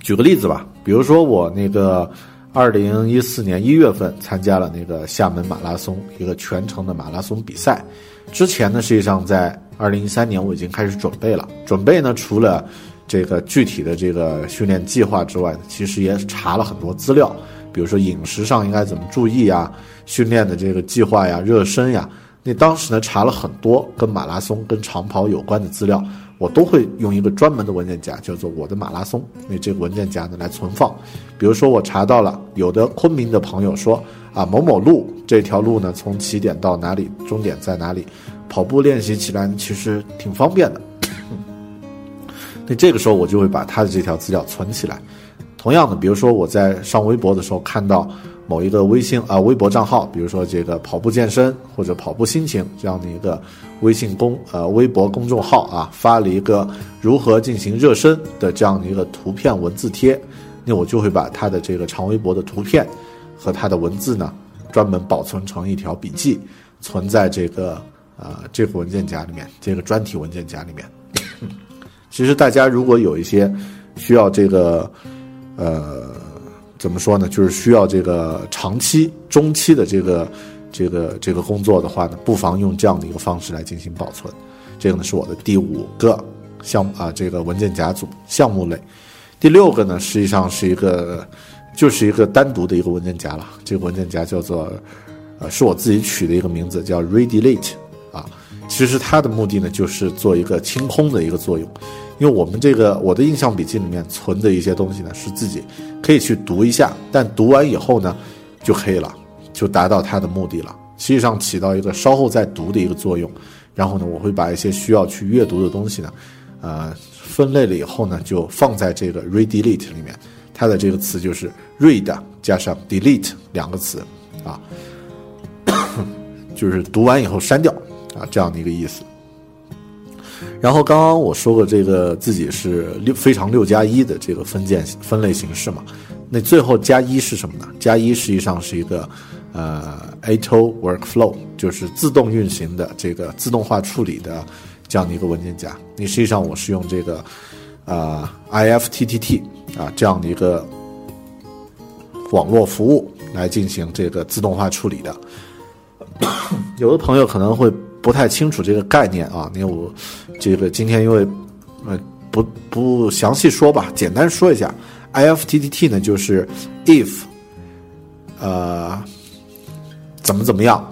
举个例子吧，比如说我那个二零一四年一月份参加了那个厦门马拉松一个全程的马拉松比赛，之前呢，实际上在二零一三年我已经开始准备了。准备呢，除了这个具体的这个训练计划之外，其实也查了很多资料，比如说饮食上应该怎么注意呀，训练的这个计划呀，热身呀。那当时呢，查了很多跟马拉松、跟长跑有关的资料。我都会用一个专门的文件夹，叫做我的马拉松。那这个文件夹呢来存放。比如说，我查到了有的昆明的朋友说啊，某某路这条路呢，从起点到哪里，终点在哪里，跑步练习起来其实挺方便的。那这个时候我就会把他的这条资料存起来。同样的，比如说我在上微博的时候看到。某一个微信啊微博账号，比如说这个跑步健身或者跑步心情这样的一个微信公呃微博公众号啊，发了一个如何进行热身的这样的一个图片文字贴，那我就会把他的这个长微博的图片和他的文字呢，专门保存成一条笔记，存在这个呃这个文件夹里面，这个专题文件夹里面。其实大家如果有一些需要这个呃。怎么说呢？就是需要这个长期、中期的这个、这个、这个工作的话呢，不妨用这样的一个方式来进行保存。这个呢是我的第五个项目啊，这个文件夹组项目类。第六个呢，实际上是一个，就是一个单独的一个文件夹了。这个文件夹叫做，呃，是我自己取的一个名字，叫 Redelete 啊。其实它的目的呢，就是做一个清空的一个作用。因为我们这个我的印象笔记里面存的一些东西呢，是自己可以去读一下，但读完以后呢，就可以了，就达到它的目的了。实际上起到一个稍后再读的一个作用，然后呢，我会把一些需要去阅读的东西呢，呃，分类了以后呢，就放在这个 read delete 里面。它的这个词就是 read 加上 delete 两个词啊，就是读完以后删掉啊，这样的一个意思。然后刚刚我说过，这个自己是六非常六加一的这个分件分类形式嘛。那最后加一是什么呢？加一实际上是一个呃 ATO workflow，就是自动运行的这个自动化处理的这样的一个文件夹。你实际上我是用这个呃 IFTTT 啊这样的一个网络服务来进行这个自动化处理的。有的朋友可能会不太清楚这个概念啊，因为我这个今天因为呃不不详细说吧，简单说一下，IFTTT 呢就是 if 呃怎么怎么样，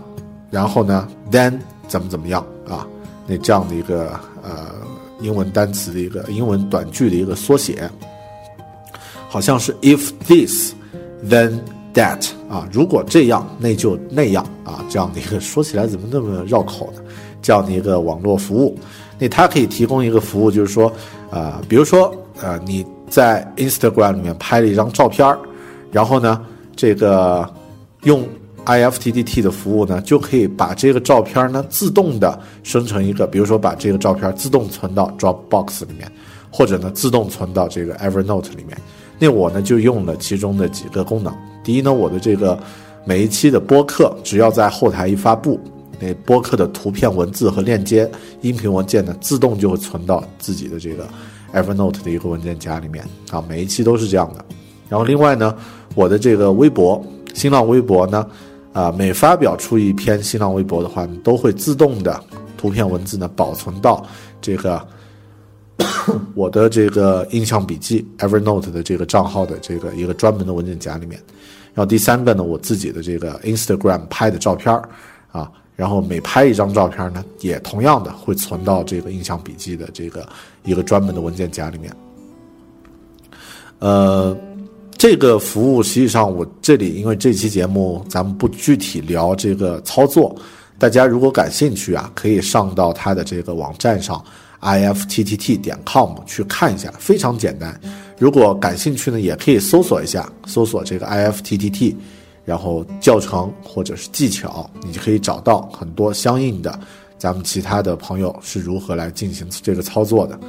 然后呢 then 怎么怎么样啊，那这样的一个呃英文单词的一个英文短句的一个缩写，好像是 if this then that 啊，如果这样那就那样啊，这样的一个说起来怎么那么绕口呢？这样的一个网络服务，那它可以提供一个服务，就是说，呃，比如说，呃，你在 Instagram 里面拍了一张照片儿，然后呢，这个用 IFTTT 的服务呢，就可以把这个照片呢自动的生成一个，比如说把这个照片自动存到 Dropbox 里面，或者呢自动存到这个 Evernote 里面。那我呢就用了其中的几个功能。第一呢，我的这个每一期的播客，只要在后台一发布。那播客的图片、文字和链接、音频文件呢，自动就会存到自己的这个 Evernote 的一个文件夹里面啊。每一期都是这样的。然后另外呢，我的这个微博、新浪微博呢，啊，每发表出一篇新浪微博的话，都会自动的图片、文字呢保存到这个 我的这个印象笔记 Evernote 的这个账号的这个一个专门的文件夹里面。然后第三个呢，我自己的这个 Instagram 拍的照片啊。然后每拍一张照片呢，也同样的会存到这个印象笔记的这个一个专门的文件夹里面。呃，这个服务实际上我这里因为这期节目咱们不具体聊这个操作，大家如果感兴趣啊，可以上到它的这个网站上 ifttt 点 com 去看一下，非常简单。如果感兴趣呢，也可以搜索一下，搜索这个 ifttt。然后教程或者是技巧，你就可以找到很多相应的，咱们其他的朋友是如何来进行这个操作的。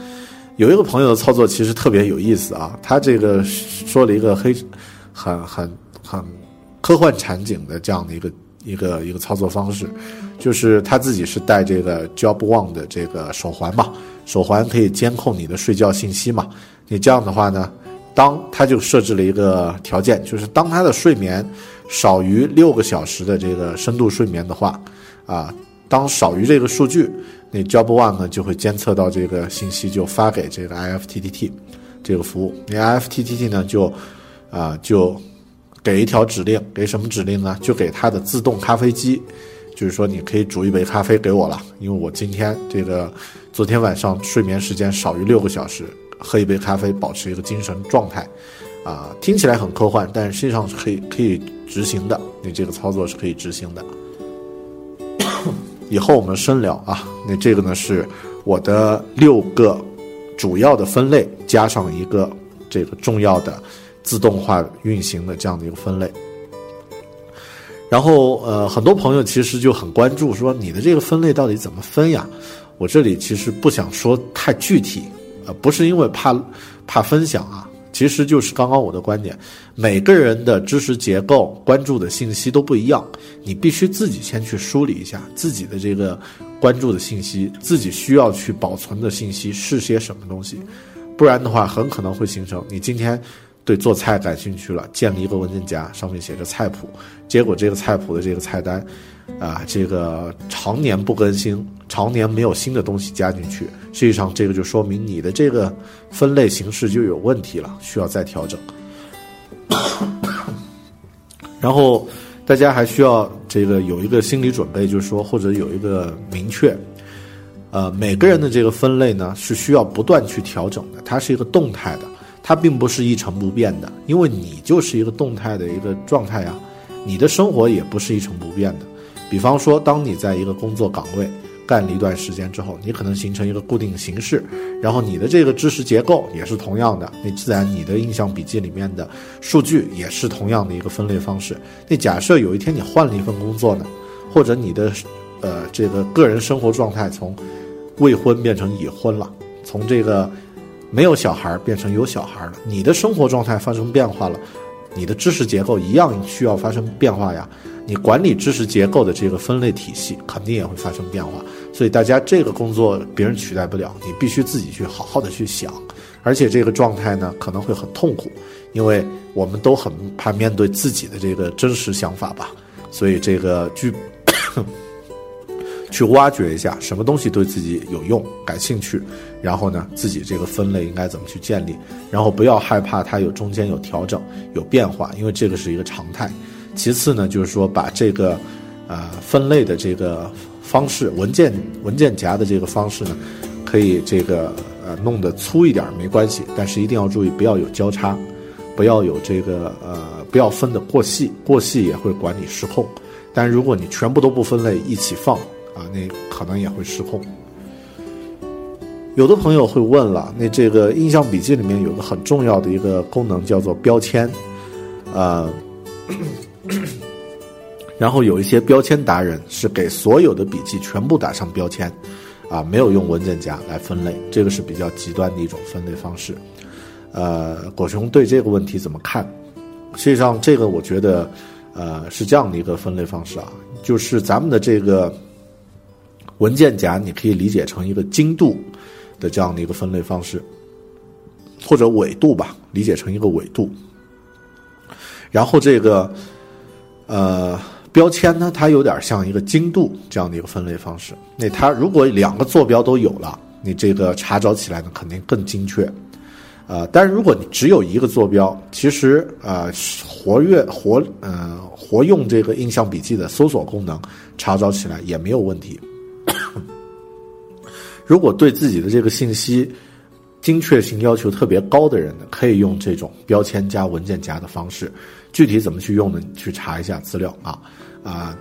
有一个朋友的操作其实特别有意思啊，他这个说了一个黑，很很很科幻场景的这样的一个一个一个操作方式，就是他自己是带这个 Job One 的这个手环嘛，手环可以监控你的睡觉信息嘛，你这样的话呢，当他就设置了一个条件，就是当他的睡眠。少于六个小时的这个深度睡眠的话，啊，当少于这个数据，那 Job One 呢就会监测到这个信息，就发给这个 IFTTT 这个服务。那 IFTTT 呢就，啊，就给一条指令，给什么指令呢？就给它的自动咖啡机，就是说你可以煮一杯咖啡给我了，因为我今天这个昨天晚上睡眠时间少于六个小时，喝一杯咖啡保持一个精神状态。啊，听起来很科幻，但实际上是可以可以执行的。你这个操作是可以执行的。以后我们深聊啊。那这个呢是我的六个主要的分类，加上一个这个重要的自动化运行的这样的一个分类。然后呃，很多朋友其实就很关注，说你的这个分类到底怎么分呀？我这里其实不想说太具体，呃，不是因为怕怕分享啊。其实就是刚刚我的观点，每个人的知识结构、关注的信息都不一样，你必须自己先去梳理一下自己的这个关注的信息，自己需要去保存的信息是些什么东西，不然的话，很可能会形成你今天对做菜感兴趣了，建立一个文件夹，上面写着菜谱，结果这个菜谱的这个菜单。啊，这个常年不更新，常年没有新的东西加进去，实际上这个就说明你的这个分类形式就有问题了，需要再调整。然后大家还需要这个有一个心理准备，就是说或者有一个明确，呃，每个人的这个分类呢是需要不断去调整的，它是一个动态的，它并不是一成不变的，因为你就是一个动态的一个状态呀，你的生活也不是一成不变的。比方说，当你在一个工作岗位，干了一段时间之后，你可能形成一个固定形式，然后你的这个知识结构也是同样的，那自然你的印象笔记里面的数据也是同样的一个分类方式。那假设有一天你换了一份工作呢，或者你的呃这个个人生活状态从未婚变成已婚了，从这个没有小孩变成有小孩了，你的生活状态发生变化了，你的知识结构一样需要发生变化呀。你管理知识结构的这个分类体系肯定也会发生变化，所以大家这个工作别人取代不了，你必须自己去好好的去想，而且这个状态呢可能会很痛苦，因为我们都很怕面对自己的这个真实想法吧，所以这个剧去挖掘一下什么东西对自己有用、感兴趣，然后呢自己这个分类应该怎么去建立，然后不要害怕它有中间有调整、有变化，因为这个是一个常态。其次呢，就是说把这个，呃，分类的这个方式，文件文件夹的这个方式呢，可以这个呃弄得粗一点没关系，但是一定要注意不要有交叉，不要有这个呃不要分的过细，过细也会管理失控。但如果你全部都不分类一起放啊，那可能也会失控。有的朋友会问了，那这个印象笔记里面有个很重要的一个功能叫做标签，呃。然后有一些标签达人是给所有的笔记全部打上标签，啊，没有用文件夹来分类，这个是比较极端的一种分类方式。呃，果熊对这个问题怎么看？实际上，这个我觉得，呃，是这样的一个分类方式啊，就是咱们的这个文件夹，你可以理解成一个精度的这样的一个分类方式，或者纬度吧，理解成一个纬度。然后这个，呃。标签呢，它有点像一个精度这样的一个分类方式。那它如果两个坐标都有了，你这个查找起来呢肯定更精确。呃，但是如果你只有一个坐标，其实呃活跃活呃活用这个印象笔记的搜索功能，查找起来也没有问题。如果对自己的这个信息精确性要求特别高的人呢，可以用这种标签加文件夹的方式。具体怎么去用呢？你去查一下资料啊。啊，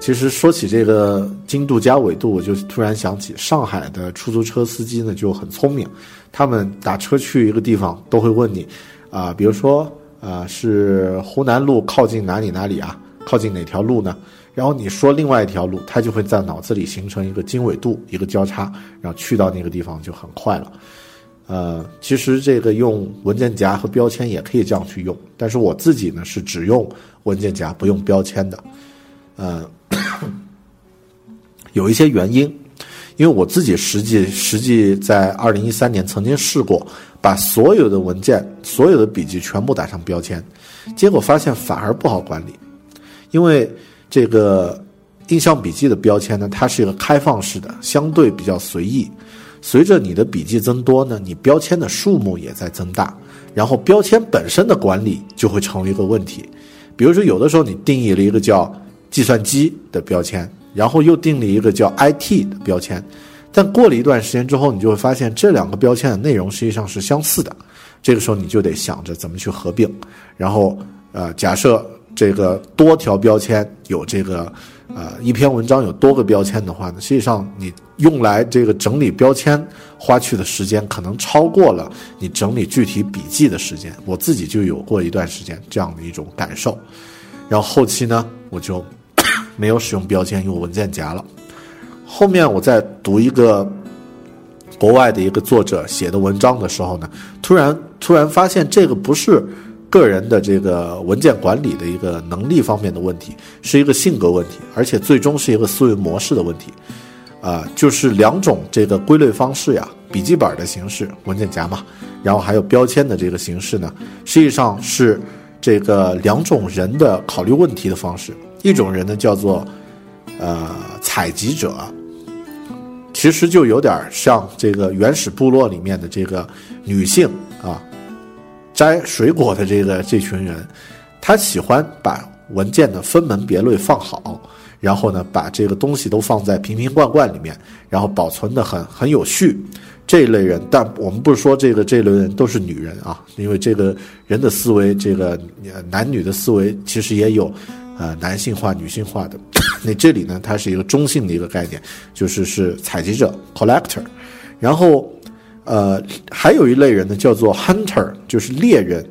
其实说起这个精度加纬度，我就突然想起上海的出租车司机呢就很聪明，他们打车去一个地方都会问你，啊，比如说啊是湖南路靠近哪里哪里啊，靠近哪条路呢？然后你说另外一条路，它就会在脑子里形成一个经纬度一个交叉，然后去到那个地方就很快了。呃，其实这个用文件夹和标签也可以这样去用，但是我自己呢是只用文件夹不用标签的。呃，有一些原因，因为我自己实际实际在二零一三年曾经试过把所有的文件、所有的笔记全部打上标签，结果发现反而不好管理，因为这个印象笔记的标签呢，它是一个开放式的，相对比较随意。随着你的笔记增多呢，你标签的数目也在增大，然后标签本身的管理就会成为一个问题。比如说，有的时候你定义了一个叫。计算机的标签，然后又定了一个叫 IT 的标签，但过了一段时间之后，你就会发现这两个标签的内容实际上是相似的。这个时候你就得想着怎么去合并。然后，呃，假设这个多条标签有这个，呃，一篇文章有多个标签的话呢，实际上你用来这个整理标签花去的时间可能超过了你整理具体笔记的时间。我自己就有过一段时间这样的一种感受。然后后期呢，我就。没有使用标签，用文件夹了。后面我在读一个国外的一个作者写的文章的时候呢，突然突然发现这个不是个人的这个文件管理的一个能力方面的问题，是一个性格问题，而且最终是一个思维模式的问题。啊，就是两种这个归类方式呀，笔记本的形式，文件夹嘛，然后还有标签的这个形式呢，实际上是这个两种人的考虑问题的方式。一种人呢，叫做，呃，采集者，其实就有点像这个原始部落里面的这个女性啊，摘水果的这个这群人，他喜欢把文件的分门别类放好，然后呢，把这个东西都放在瓶瓶罐罐里面，然后保存的很很有序。这一类人，但我们不是说这个这类人都是女人啊，因为这个人的思维，这个男女的思维其实也有。呃，男性化、女性化的 那这里呢，它是一个中性的一个概念，就是是采集者 （collector）。然后，呃，还有一类人呢，叫做 hunter，就是猎人。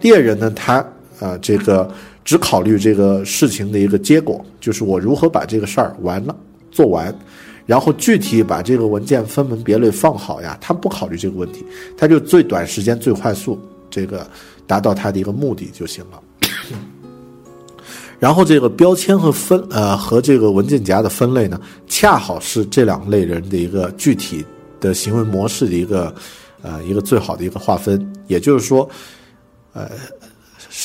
猎人呢，他呃，这个只考虑这个事情的一个结果，就是我如何把这个事儿完了做完，然后具体把这个文件分门别类放好呀，他不考虑这个问题，他就最短时间最快速这个达到他的一个目的就行了。然后这个标签和分呃和这个文件夹的分类呢，恰好是这两类人的一个具体的行为模式的一个呃一个最好的一个划分。也就是说，呃，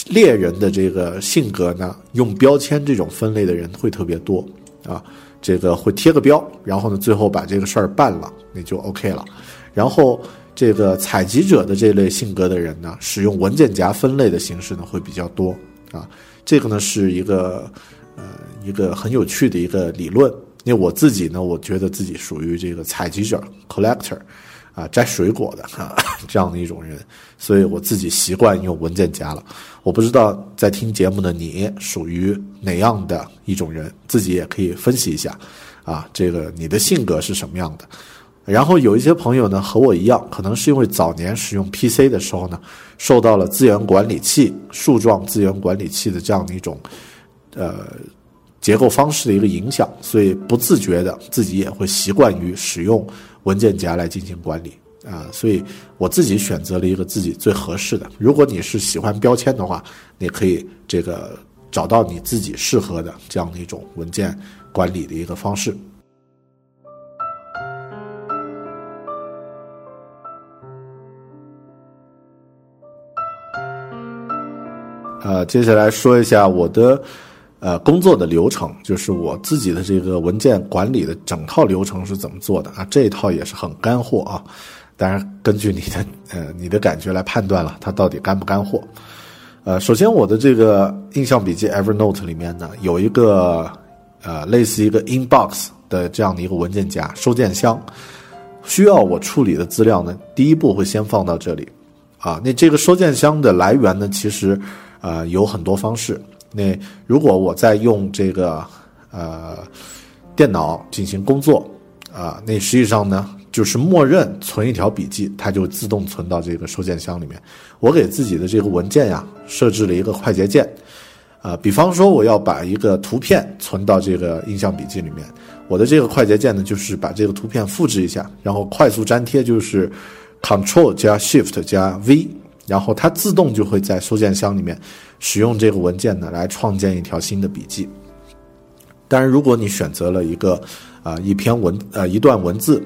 猎人的这个性格呢，用标签这种分类的人会特别多啊。这个会贴个标，然后呢，最后把这个事儿办了，那就 OK 了。然后这个采集者的这类性格的人呢，使用文件夹分类的形式呢会比较多啊。这个呢是一个，呃，一个很有趣的一个理论。因为我自己呢，我觉得自己属于这个采集者 （collector），啊，摘水果的啊这样的一种人，所以我自己习惯用文件夹了。我不知道在听节目的你属于哪样的一种人，自己也可以分析一下，啊，这个你的性格是什么样的。然后有一些朋友呢和我一样，可能是因为早年使用 PC 的时候呢，受到了资源管理器树状资源管理器的这样的一种，呃，结构方式的一个影响，所以不自觉的自己也会习惯于使用文件夹来进行管理啊。所以我自己选择了一个自己最合适的。如果你是喜欢标签的话，你可以这个找到你自己适合的这样的一种文件管理的一个方式。呃，接下来说一下我的呃工作的流程，就是我自己的这个文件管理的整套流程是怎么做的啊？这一套也是很干货啊，当然根据你的呃你的感觉来判断了，它到底干不干货。呃，首先我的这个印象笔记 Evernote 里面呢，有一个呃类似一个 Inbox 的这样的一个文件夹收件箱，需要我处理的资料呢，第一步会先放到这里啊。那这个收件箱的来源呢，其实。呃，有很多方式。那如果我在用这个呃电脑进行工作啊，那实际上呢，就是默认存一条笔记，它就自动存到这个收件箱里面。我给自己的这个文件呀设置了一个快捷键啊，比方说我要把一个图片存到这个印象笔记里面，我的这个快捷键呢就是把这个图片复制一下，然后快速粘贴，就是 Control 加 Shift 加 V。然后它自动就会在收件箱里面使用这个文件呢，来创建一条新的笔记。当然，如果你选择了一个啊一篇文呃一段文字，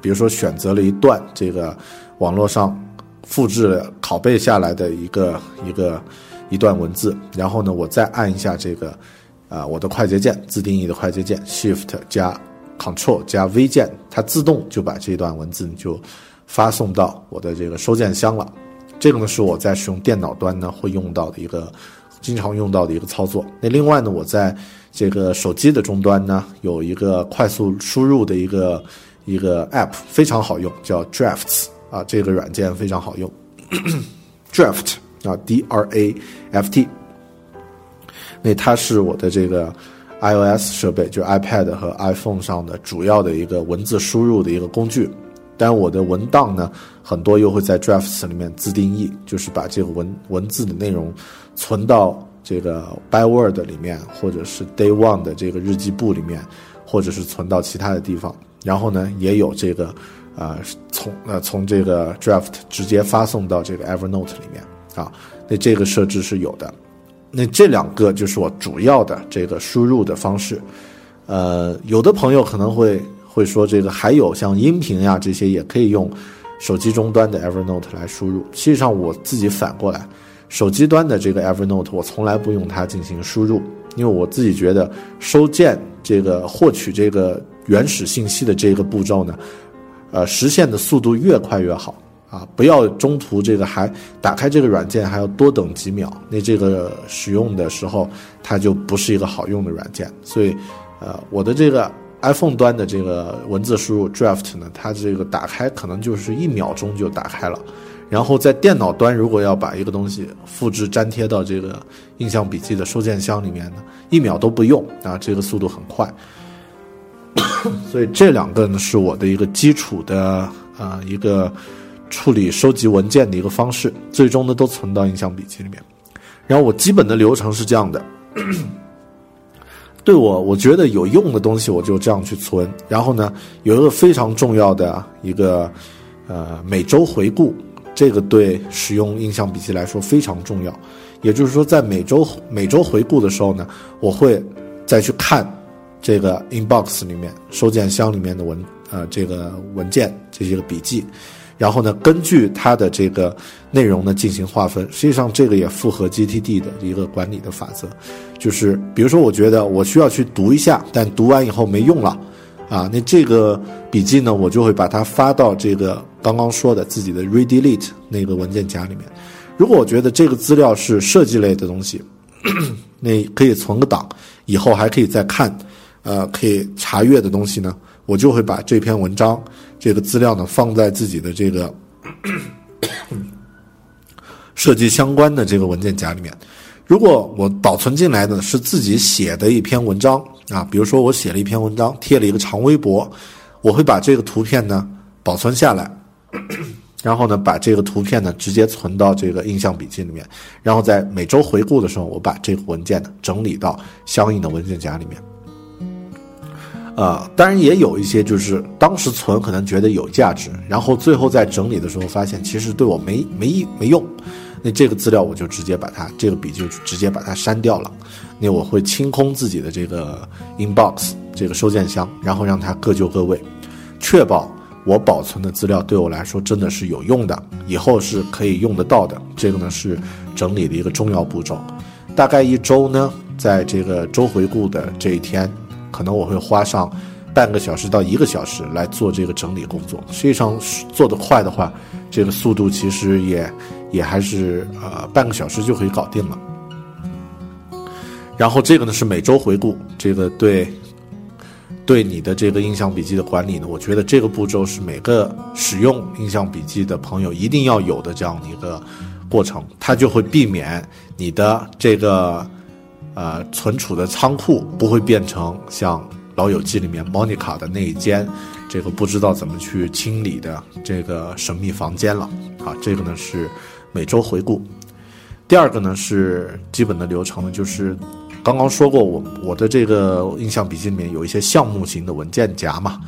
比如说选择了一段这个网络上复制拷贝下来的一个一个一段文字，然后呢，我再按一下这个啊我的快捷键自定义的快捷键 Shift 加 Control 加 V 键，它自动就把这段文字就发送到我的这个收件箱了。这个呢是我在使用电脑端呢会用到的一个经常用到的一个操作。那另外呢，我在这个手机的终端呢有一个快速输入的一个一个 App，非常好用，叫 Drafts 啊，这个软件非常好用。Draft 啊，D R A F T。那它是我的这个 iOS 设备，就 iPad 和 iPhone 上的主要的一个文字输入的一个工具。但我的文档呢，很多又会在 Drafts 里面自定义，就是把这个文文字的内容存到这个 Byword 里面，或者是 Day One 的这个日记簿里面，或者是存到其他的地方。然后呢，也有这个，呃，从呃从这个 Draft 直接发送到这个 Evernote 里面啊。那这个设置是有的。那这两个就是我主要的这个输入的方式。呃，有的朋友可能会。会说这个还有像音频呀这些也可以用手机终端的 Evernote 来输入。实际上我自己反过来，手机端的这个 Evernote 我从来不用它进行输入，因为我自己觉得收件这个获取这个原始信息的这个步骤呢，呃，实现的速度越快越好啊！不要中途这个还打开这个软件还要多等几秒，那这个使用的时候它就不是一个好用的软件。所以，呃，我的这个。iPhone 端的这个文字输入 draft 呢，它这个打开可能就是一秒钟就打开了。然后在电脑端，如果要把一个东西复制粘贴到这个印象笔记的收件箱里面呢，一秒都不用啊，这个速度很快。所以这两个呢是我的一个基础的啊一个处理收集文件的一个方式，最终呢都存到印象笔记里面。然后我基本的流程是这样的，对我我觉得有用的东西我就这样去存。然后呢有一个非常重要的一个呃每周回顾。这个对使用印象笔记来说非常重要，也就是说，在每周每周回顾的时候呢，我会再去看这个 inbox 里面收件箱里面的文呃这个文件这些个笔记，然后呢，根据它的这个内容呢进行划分。实际上，这个也符合 GTD 的一个管理的法则，就是比如说，我觉得我需要去读一下，但读完以后没用了。啊，那这个笔记呢，我就会把它发到这个刚刚说的自己的 redelete 那个文件夹里面。如果我觉得这个资料是设计类的东西，那可以存个档，以后还可以再看，呃，可以查阅的东西呢，我就会把这篇文章这个资料呢放在自己的这个 设计相关的这个文件夹里面。如果我保存进来的是自己写的一篇文章。啊，比如说我写了一篇文章，贴了一个长微博，我会把这个图片呢保存下来，然后呢把这个图片呢直接存到这个印象笔记里面，然后在每周回顾的时候，我把这个文件呢整理到相应的文件夹里面。呃，当然也有一些就是当时存可能觉得有价值，然后最后在整理的时候发现其实对我没没没用。那这个资料我就直接把它这个笔记就直接把它删掉了。那我会清空自己的这个 inbox 这个收件箱，然后让它各就各位，确保我保存的资料对我来说真的是有用的，以后是可以用得到的。这个呢是整理的一个重要步骤。大概一周呢，在这个周回顾的这一天，可能我会花上半个小时到一个小时来做这个整理工作。实际上做得快的话，这个速度其实也。也还是呃半个小时就可以搞定了，然后这个呢是每周回顾，这个对对你的这个印象笔记的管理呢，我觉得这个步骤是每个使用印象笔记的朋友一定要有的这样的一个过程，它就会避免你的这个呃存储的仓库不会变成像老友记里面 Monica 的那一间这个不知道怎么去清理的这个神秘房间了。啊，这个呢是。每周回顾，第二个呢是基本的流程呢，就是刚刚说过，我我的这个印象笔记里面有一些项目型的文件夹嘛，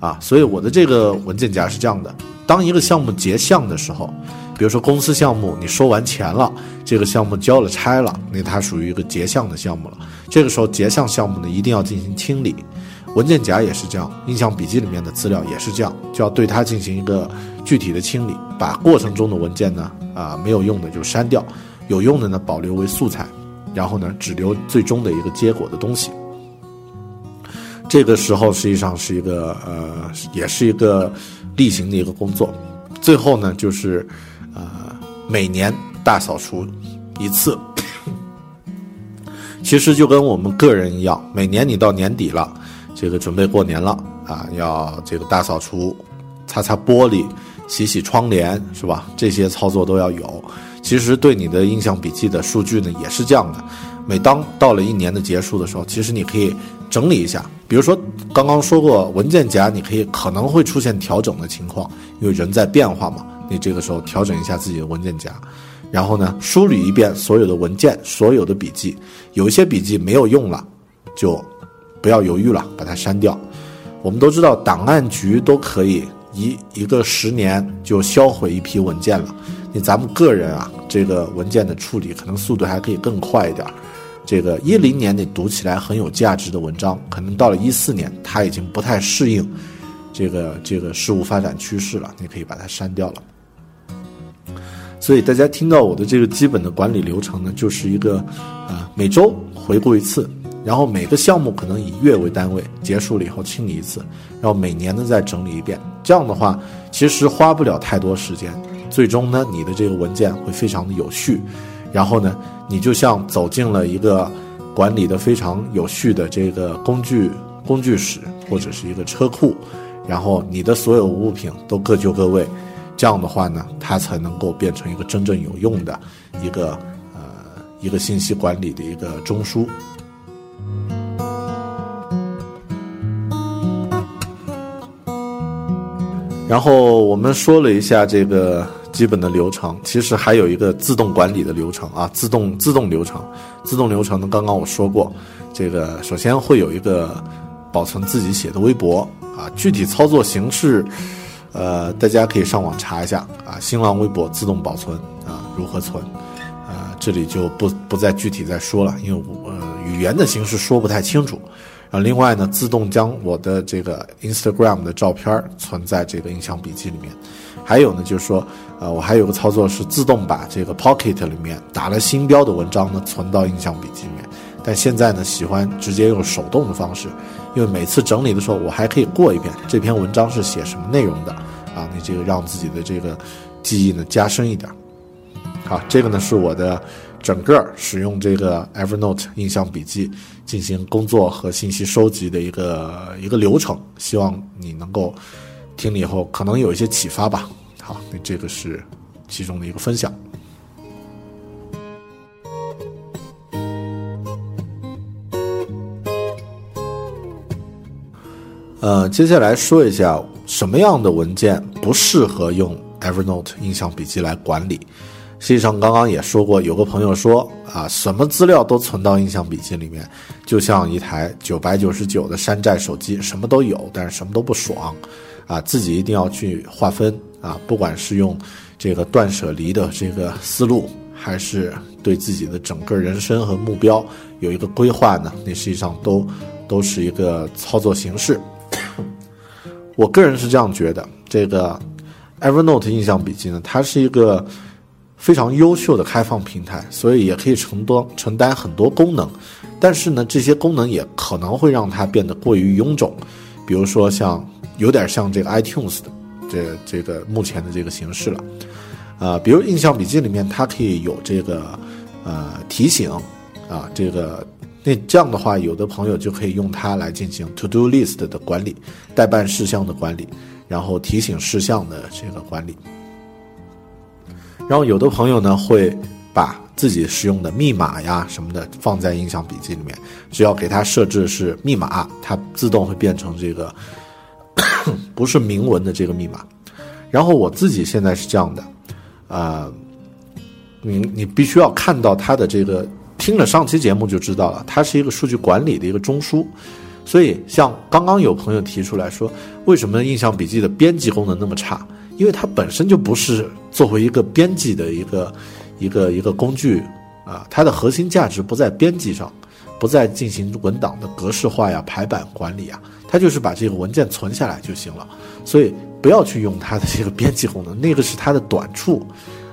啊，所以我的这个文件夹是这样的：当一个项目结项的时候，比如说公司项目你收完钱了，这个项目交了差了，那它属于一个结项的项目了。这个时候结项项目呢一定要进行清理，文件夹也是这样，印象笔记里面的资料也是这样，就要对它进行一个具体的清理，把过程中的文件呢。啊，没有用的就删掉，有用的呢保留为素材，然后呢只留最终的一个结果的东西。这个时候实际上是一个呃，也是一个例行的一个工作。最后呢就是呃每年大扫除一次，其实就跟我们个人一样，每年你到年底了，这个准备过年了啊，要这个大扫除，擦擦玻璃。洗洗窗帘是吧？这些操作都要有。其实对你的印象笔记的数据呢，也是这样的。每当到了一年的结束的时候，其实你可以整理一下。比如说刚刚说过文件夹，你可以可能会出现调整的情况，因为人在变化嘛。你这个时候调整一下自己的文件夹，然后呢梳理一遍所有的文件、所有的笔记。有一些笔记没有用了，就不要犹豫了，把它删掉。我们都知道档案局都可以。一一个十年就销毁一批文件了，你咱们个人啊，这个文件的处理可能速度还可以更快一点。这个一零年你读起来很有价值的文章，可能到了一四年，它已经不太适应这个这个事物发展趋势了，你可以把它删掉了。所以大家听到我的这个基本的管理流程呢，就是一个啊每周回顾一次。然后每个项目可能以月为单位，结束了以后清理一次，然后每年呢再整理一遍。这样的话，其实花不了太多时间。最终呢，你的这个文件会非常的有序。然后呢，你就像走进了一个管理的非常有序的这个工具工具室，或者是一个车库，然后你的所有物品都各就各位，这样的话呢，它才能够变成一个真正有用的一个呃一个信息管理的一个中枢。然后我们说了一下这个基本的流程，其实还有一个自动管理的流程啊，自动自动流程，自动流程呢，刚刚我说过，这个首先会有一个保存自己写的微博啊，具体操作形式，呃，大家可以上网查一下啊，新浪微博自动保存啊，如何存，啊，这里就不不再具体再说了，因为呃语言的形式说不太清楚。啊，另外呢，自动将我的这个 Instagram 的照片存在这个印象笔记里面。还有呢，就是说，呃，我还有个操作是自动把这个 Pocket 里面打了星标的文章呢存到印象笔记里面。但现在呢，喜欢直接用手动的方式，因为每次整理的时候，我还可以过一遍这篇文章是写什么内容的啊，你这个让自己的这个记忆呢加深一点。好，这个呢是我的。整个使用这个 Evernote 印象笔记进行工作和信息收集的一个一个流程，希望你能够听了以后可能有一些启发吧。好，那这个是其中的一个分享。呃，接下来说一下什么样的文件不适合用 Evernote 印象笔记来管理。实际上，刚刚也说过，有个朋友说啊，什么资料都存到印象笔记里面，就像一台九百九十九的山寨手机，什么都有，但是什么都不爽，啊，自己一定要去划分啊，不管是用这个断舍离的这个思路，还是对自己的整个人生和目标有一个规划呢，那实际上都都是一个操作形式。我个人是这样觉得，这个 Evernote 印象笔记呢，它是一个。非常优秀的开放平台，所以也可以承多承担很多功能，但是呢，这些功能也可能会让它变得过于臃肿，比如说像有点像这个 iTunes 的这这个目前的这个形式了，啊，比如印象笔记里面它可以有这个呃提醒啊，这个那这样的话，有的朋友就可以用它来进行 To Do List 的管理、待办事项的管理，然后提醒事项的这个管理。然后有的朋友呢会把自己使用的密码呀什么的放在印象笔记里面，只要给它设置是密码，它自动会变成这个 不是明文的这个密码。然后我自己现在是这样的，呃，你你必须要看到它的这个，听了上期节目就知道了，它是一个数据管理的一个中枢。所以像刚刚有朋友提出来说，为什么印象笔记的编辑功能那么差？因为它本身就不是作为一个编辑的一个一个一个工具啊，它的核心价值不在编辑上，不在进行文档的格式化呀、排版管理啊，它就是把这个文件存下来就行了。所以不要去用它的这个编辑功能，那个是它的短处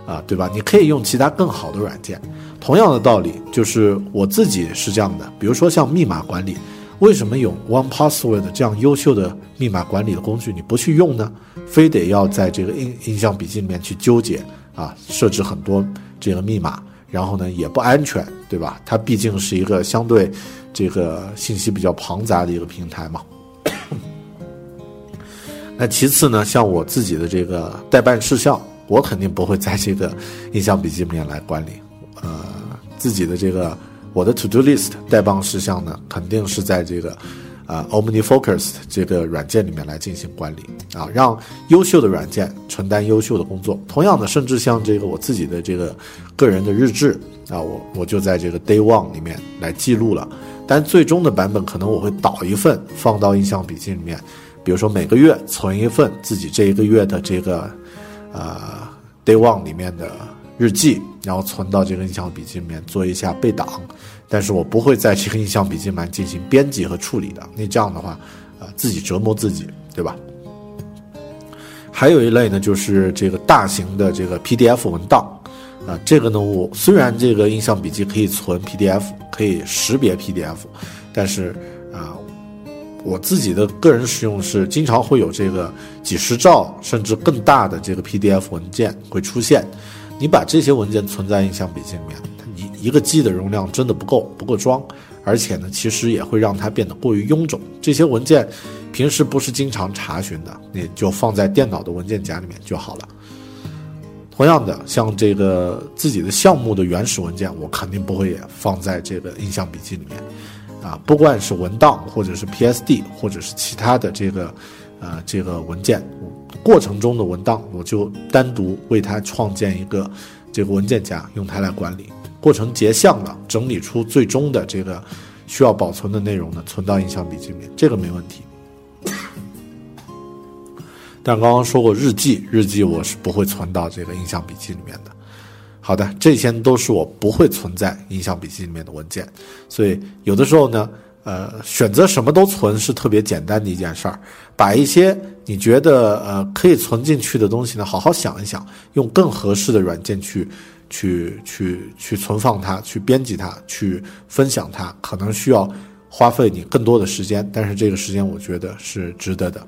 啊，对吧？你可以用其他更好的软件。同样的道理，就是我自己是这样的，比如说像密码管理。为什么有 One Password 这样优秀的密码管理的工具你不去用呢？非得要在这个印印象笔记里面去纠结啊，设置很多这个密码，然后呢也不安全，对吧？它毕竟是一个相对这个信息比较庞杂的一个平台嘛。那其次呢，像我自己的这个代办事项，我肯定不会在这个印象笔记里面来管理，呃，自己的这个。我的 To Do List 代办事项呢，肯定是在这个，啊，OmniFocus 这个软件里面来进行管理啊，让优秀的软件承担优秀的工作。同样的，甚至像这个我自己的这个个人的日志啊，我我就在这个 Day One 里面来记录了。但最终的版本可能我会导一份放到印象笔记里面，比如说每个月存一份自己这一个月的这个，呃，Day One 里面的。日记，然后存到这个印象笔记里面做一下备档，但是我不会在这个印象笔记里面进行编辑和处理的。那这样的话，啊，自己折磨自己，对吧？还有一类呢，就是这个大型的这个 PDF 文档，啊，这个呢，我虽然这个印象笔记可以存 PDF，可以识别 PDF，但是啊，我自己的个人使用是经常会有这个几十兆甚至更大的这个 PDF 文件会出现。你把这些文件存在印象笔记里面，一一个 G 的容量真的不够，不够装，而且呢，其实也会让它变得过于臃肿。这些文件平时不是经常查询的，你就放在电脑的文件夹里面就好了。同样的，像这个自己的项目的原始文件，我肯定不会也放在这个印象笔记里面，啊，不管是文档或者是 PSD 或者是其他的这个，呃，这个文件过程中的文档，我就单独为它创建一个这个文件夹，用它来管理。过程结项了，整理出最终的这个需要保存的内容呢，存到印象笔记里面，这个没问题。但刚刚说过日记，日记我是不会存到这个印象笔记里面的。好的，这些都是我不会存在印象笔记里面的文件，所以有的时候呢，呃，选择什么都存是特别简单的一件事儿。把一些你觉得呃可以存进去的东西呢，好好想一想，用更合适的软件去去去去存放它，去编辑它，去分享它，可能需要花费你更多的时间，但是这个时间我觉得是值得的。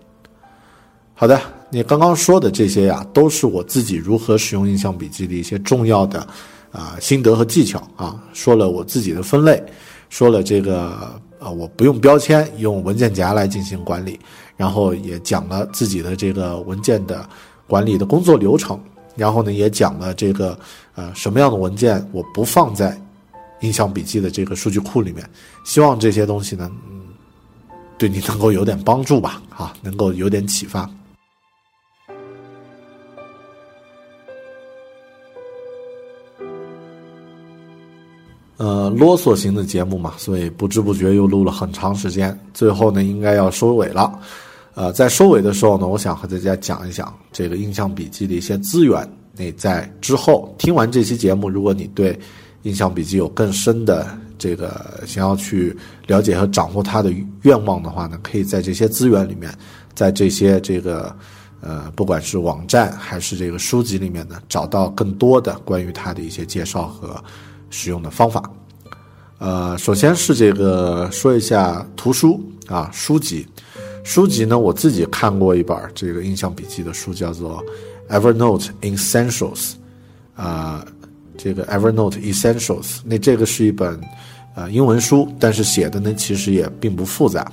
好的，你刚刚说的这些呀，都是我自己如何使用印象笔记的一些重要的啊心得和技巧啊。说了我自己的分类，说了这个啊，我不用标签，用文件夹来进行管理，然后也讲了自己的这个文件的管理的工作流程，然后呢，也讲了这个呃什么样的文件我不放在印象笔记的这个数据库里面。希望这些东西呢，嗯，对你能够有点帮助吧，啊，能够有点启发。呃，啰嗦型的节目嘛，所以不知不觉又录了很长时间。最后呢，应该要收尾了。呃，在收尾的时候呢，我想和大家讲一讲这个印象笔记的一些资源。你在之后听完这期节目，如果你对印象笔记有更深的这个想要去了解和掌握它的愿望的话呢，可以在这些资源里面，在这些这个呃，不管是网站还是这个书籍里面呢，找到更多的关于它的一些介绍和。使用的方法，呃，首先是这个说一下图书啊，书籍，书籍呢，我自己看过一本这个印象笔记的书，叫做《Evernote Essentials》，啊，这个《Evernote Essentials》，那这个是一本呃英文书，但是写的呢其实也并不复杂，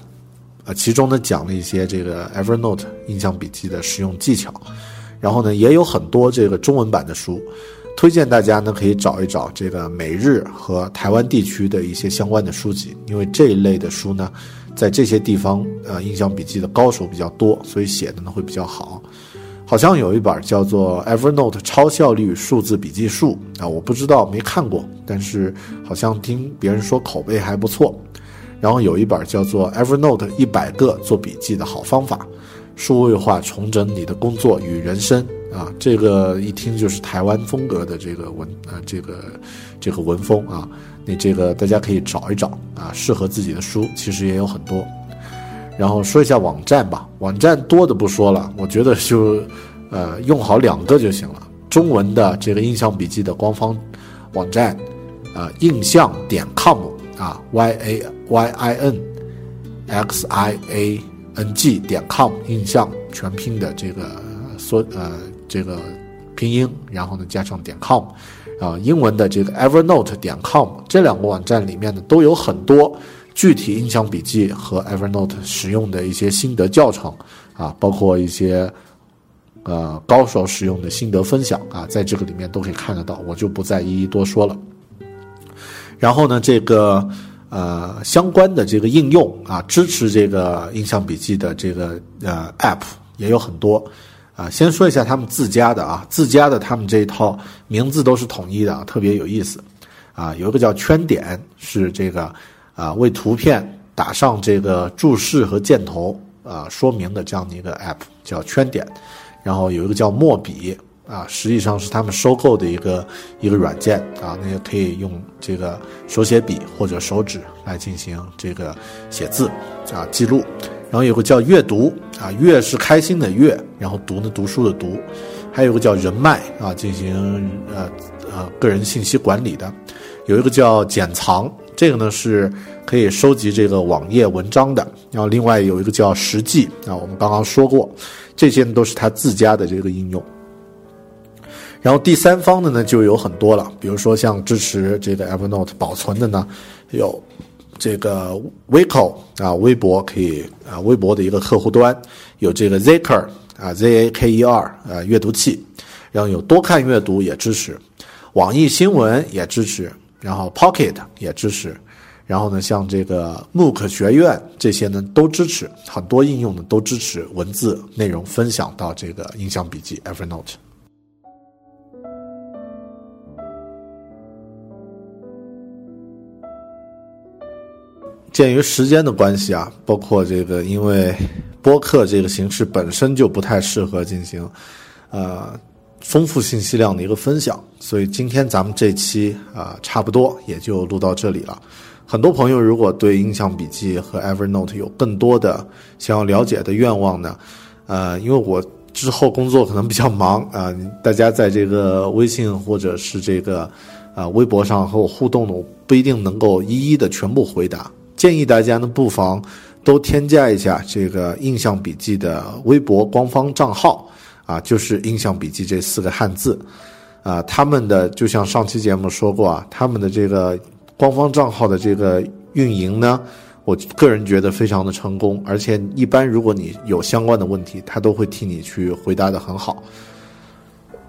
啊，其中呢讲了一些这个 Evernote 印象笔记的使用技巧，然后呢也有很多这个中文版的书。推荐大家呢可以找一找这个美日和台湾地区的一些相关的书籍，因为这一类的书呢，在这些地方呃印象笔记的高手比较多，所以写的呢会比较好。好像有一本叫做 Evernote 超效率数字笔记术啊，我不知道没看过，但是好像听别人说口碑还不错。然后有一本叫做 Evernote 一百个做笔记的好方法，数位化重整你的工作与人生。啊，这个一听就是台湾风格的这个文啊，这个这个文风啊，那这个大家可以找一找啊，适合自己的书其实也有很多。然后说一下网站吧，网站多的不说了，我觉得就呃用好两个就行了。中文的这个印象笔记的官方网站啊，印象点 com 啊，y a y i n x i a n g 点 com，印象全拼的这个缩呃。这个拼音，然后呢加上点 com，啊，英文的这个 Evernote 点 com 这两个网站里面呢都有很多具体印象笔记和 Evernote 使用的一些心得教程啊，包括一些呃高手使用的心得分享啊，在这个里面都可以看得到，我就不再一一多说了。然后呢，这个呃相关的这个应用啊，支持这个印象笔记的这个呃 App 也有很多。啊，先说一下他们自家的啊，自家的他们这一套名字都是统一的啊，特别有意思。啊，有一个叫圈点，是这个啊为图片打上这个注释和箭头啊说明的这样的一个 app，叫圈点。然后有一个叫墨笔啊，实际上是他们收购的一个一个软件啊，那个可以用这个手写笔或者手指来进行这个写字啊记录。然后有个叫阅读啊，阅是开心的阅，然后读呢读书的读，还有个叫人脉啊，进行呃呃个人信息管理的，有一个叫剪藏，这个呢是可以收集这个网页文章的，然后另外有一个叫实际啊，我们刚刚说过，这些都是他自家的这个应用。然后第三方的呢就有很多了，比如说像支持这个 Evernote 保存的呢，有这个 Vico 啊，微博可以啊，微博的一个客户端有这个 Zaker 啊，Z A K E R 啊阅读器，然后有多看阅读也支持，网易新闻也支持，然后 Pocket 也支持，然后呢，像这个 MOOC 学院这些呢都支持，很多应用呢都支持文字内容分享到这个印象笔记 Evernote。鉴于时间的关系啊，包括这个，因为播客这个形式本身就不太适合进行，呃，丰富信息量的一个分享，所以今天咱们这期啊，差不多也就录到这里了。很多朋友如果对印象笔记和 Evernote 有更多的想要了解的愿望呢，呃，因为我之后工作可能比较忙啊，大家在这个微信或者是这个啊微博上和我互动的，我不一定能够一一的全部回答。建议大家呢，不妨都添加一下这个印象笔记的微博官方账号啊，就是印象笔记这四个汉字啊。他们的就像上期节目说过啊，他们的这个官方账号的这个运营呢，我个人觉得非常的成功，而且一般如果你有相关的问题，他都会替你去回答的很好。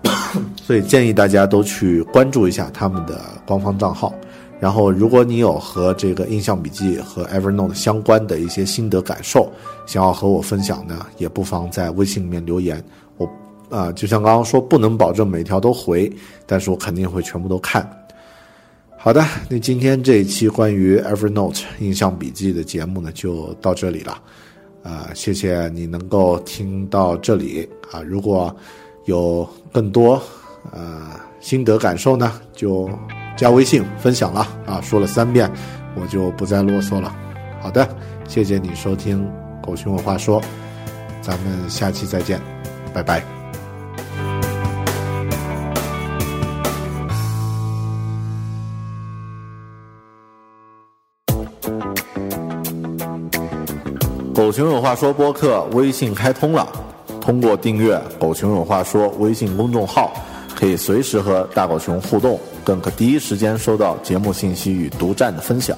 所以建议大家都去关注一下他们的官方账号。然后，如果你有和这个印象笔记和 Evernote 相关的一些心得感受，想要和我分享呢，也不妨在微信里面留言。我啊，就像刚刚说，不能保证每条都回，但是我肯定会全部都看。好的，那今天这一期关于 Evernote 印象笔记的节目呢，就到这里了。啊，谢谢你能够听到这里啊！如果有更多呃心得感受呢，就。加微信分享了啊，说了三遍，我就不再啰嗦了。好的，谢谢你收听《狗熊有话说》，咱们下期再见，拜拜。狗熊有话说播客微信开通了，通过订阅“狗熊有话说”微信公众号，可以随时和大狗熊互动。更可第一时间收到节目信息与独占的分享。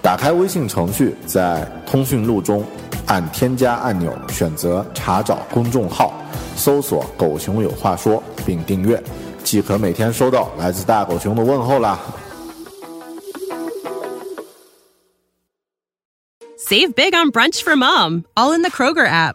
打开微信程序，在通讯录中按添加按钮，选择查找公众号，搜索“狗熊有话说”并订阅，即可每天收到来自大狗熊的问候啦。Save big on brunch for mom, all in the Kroger app.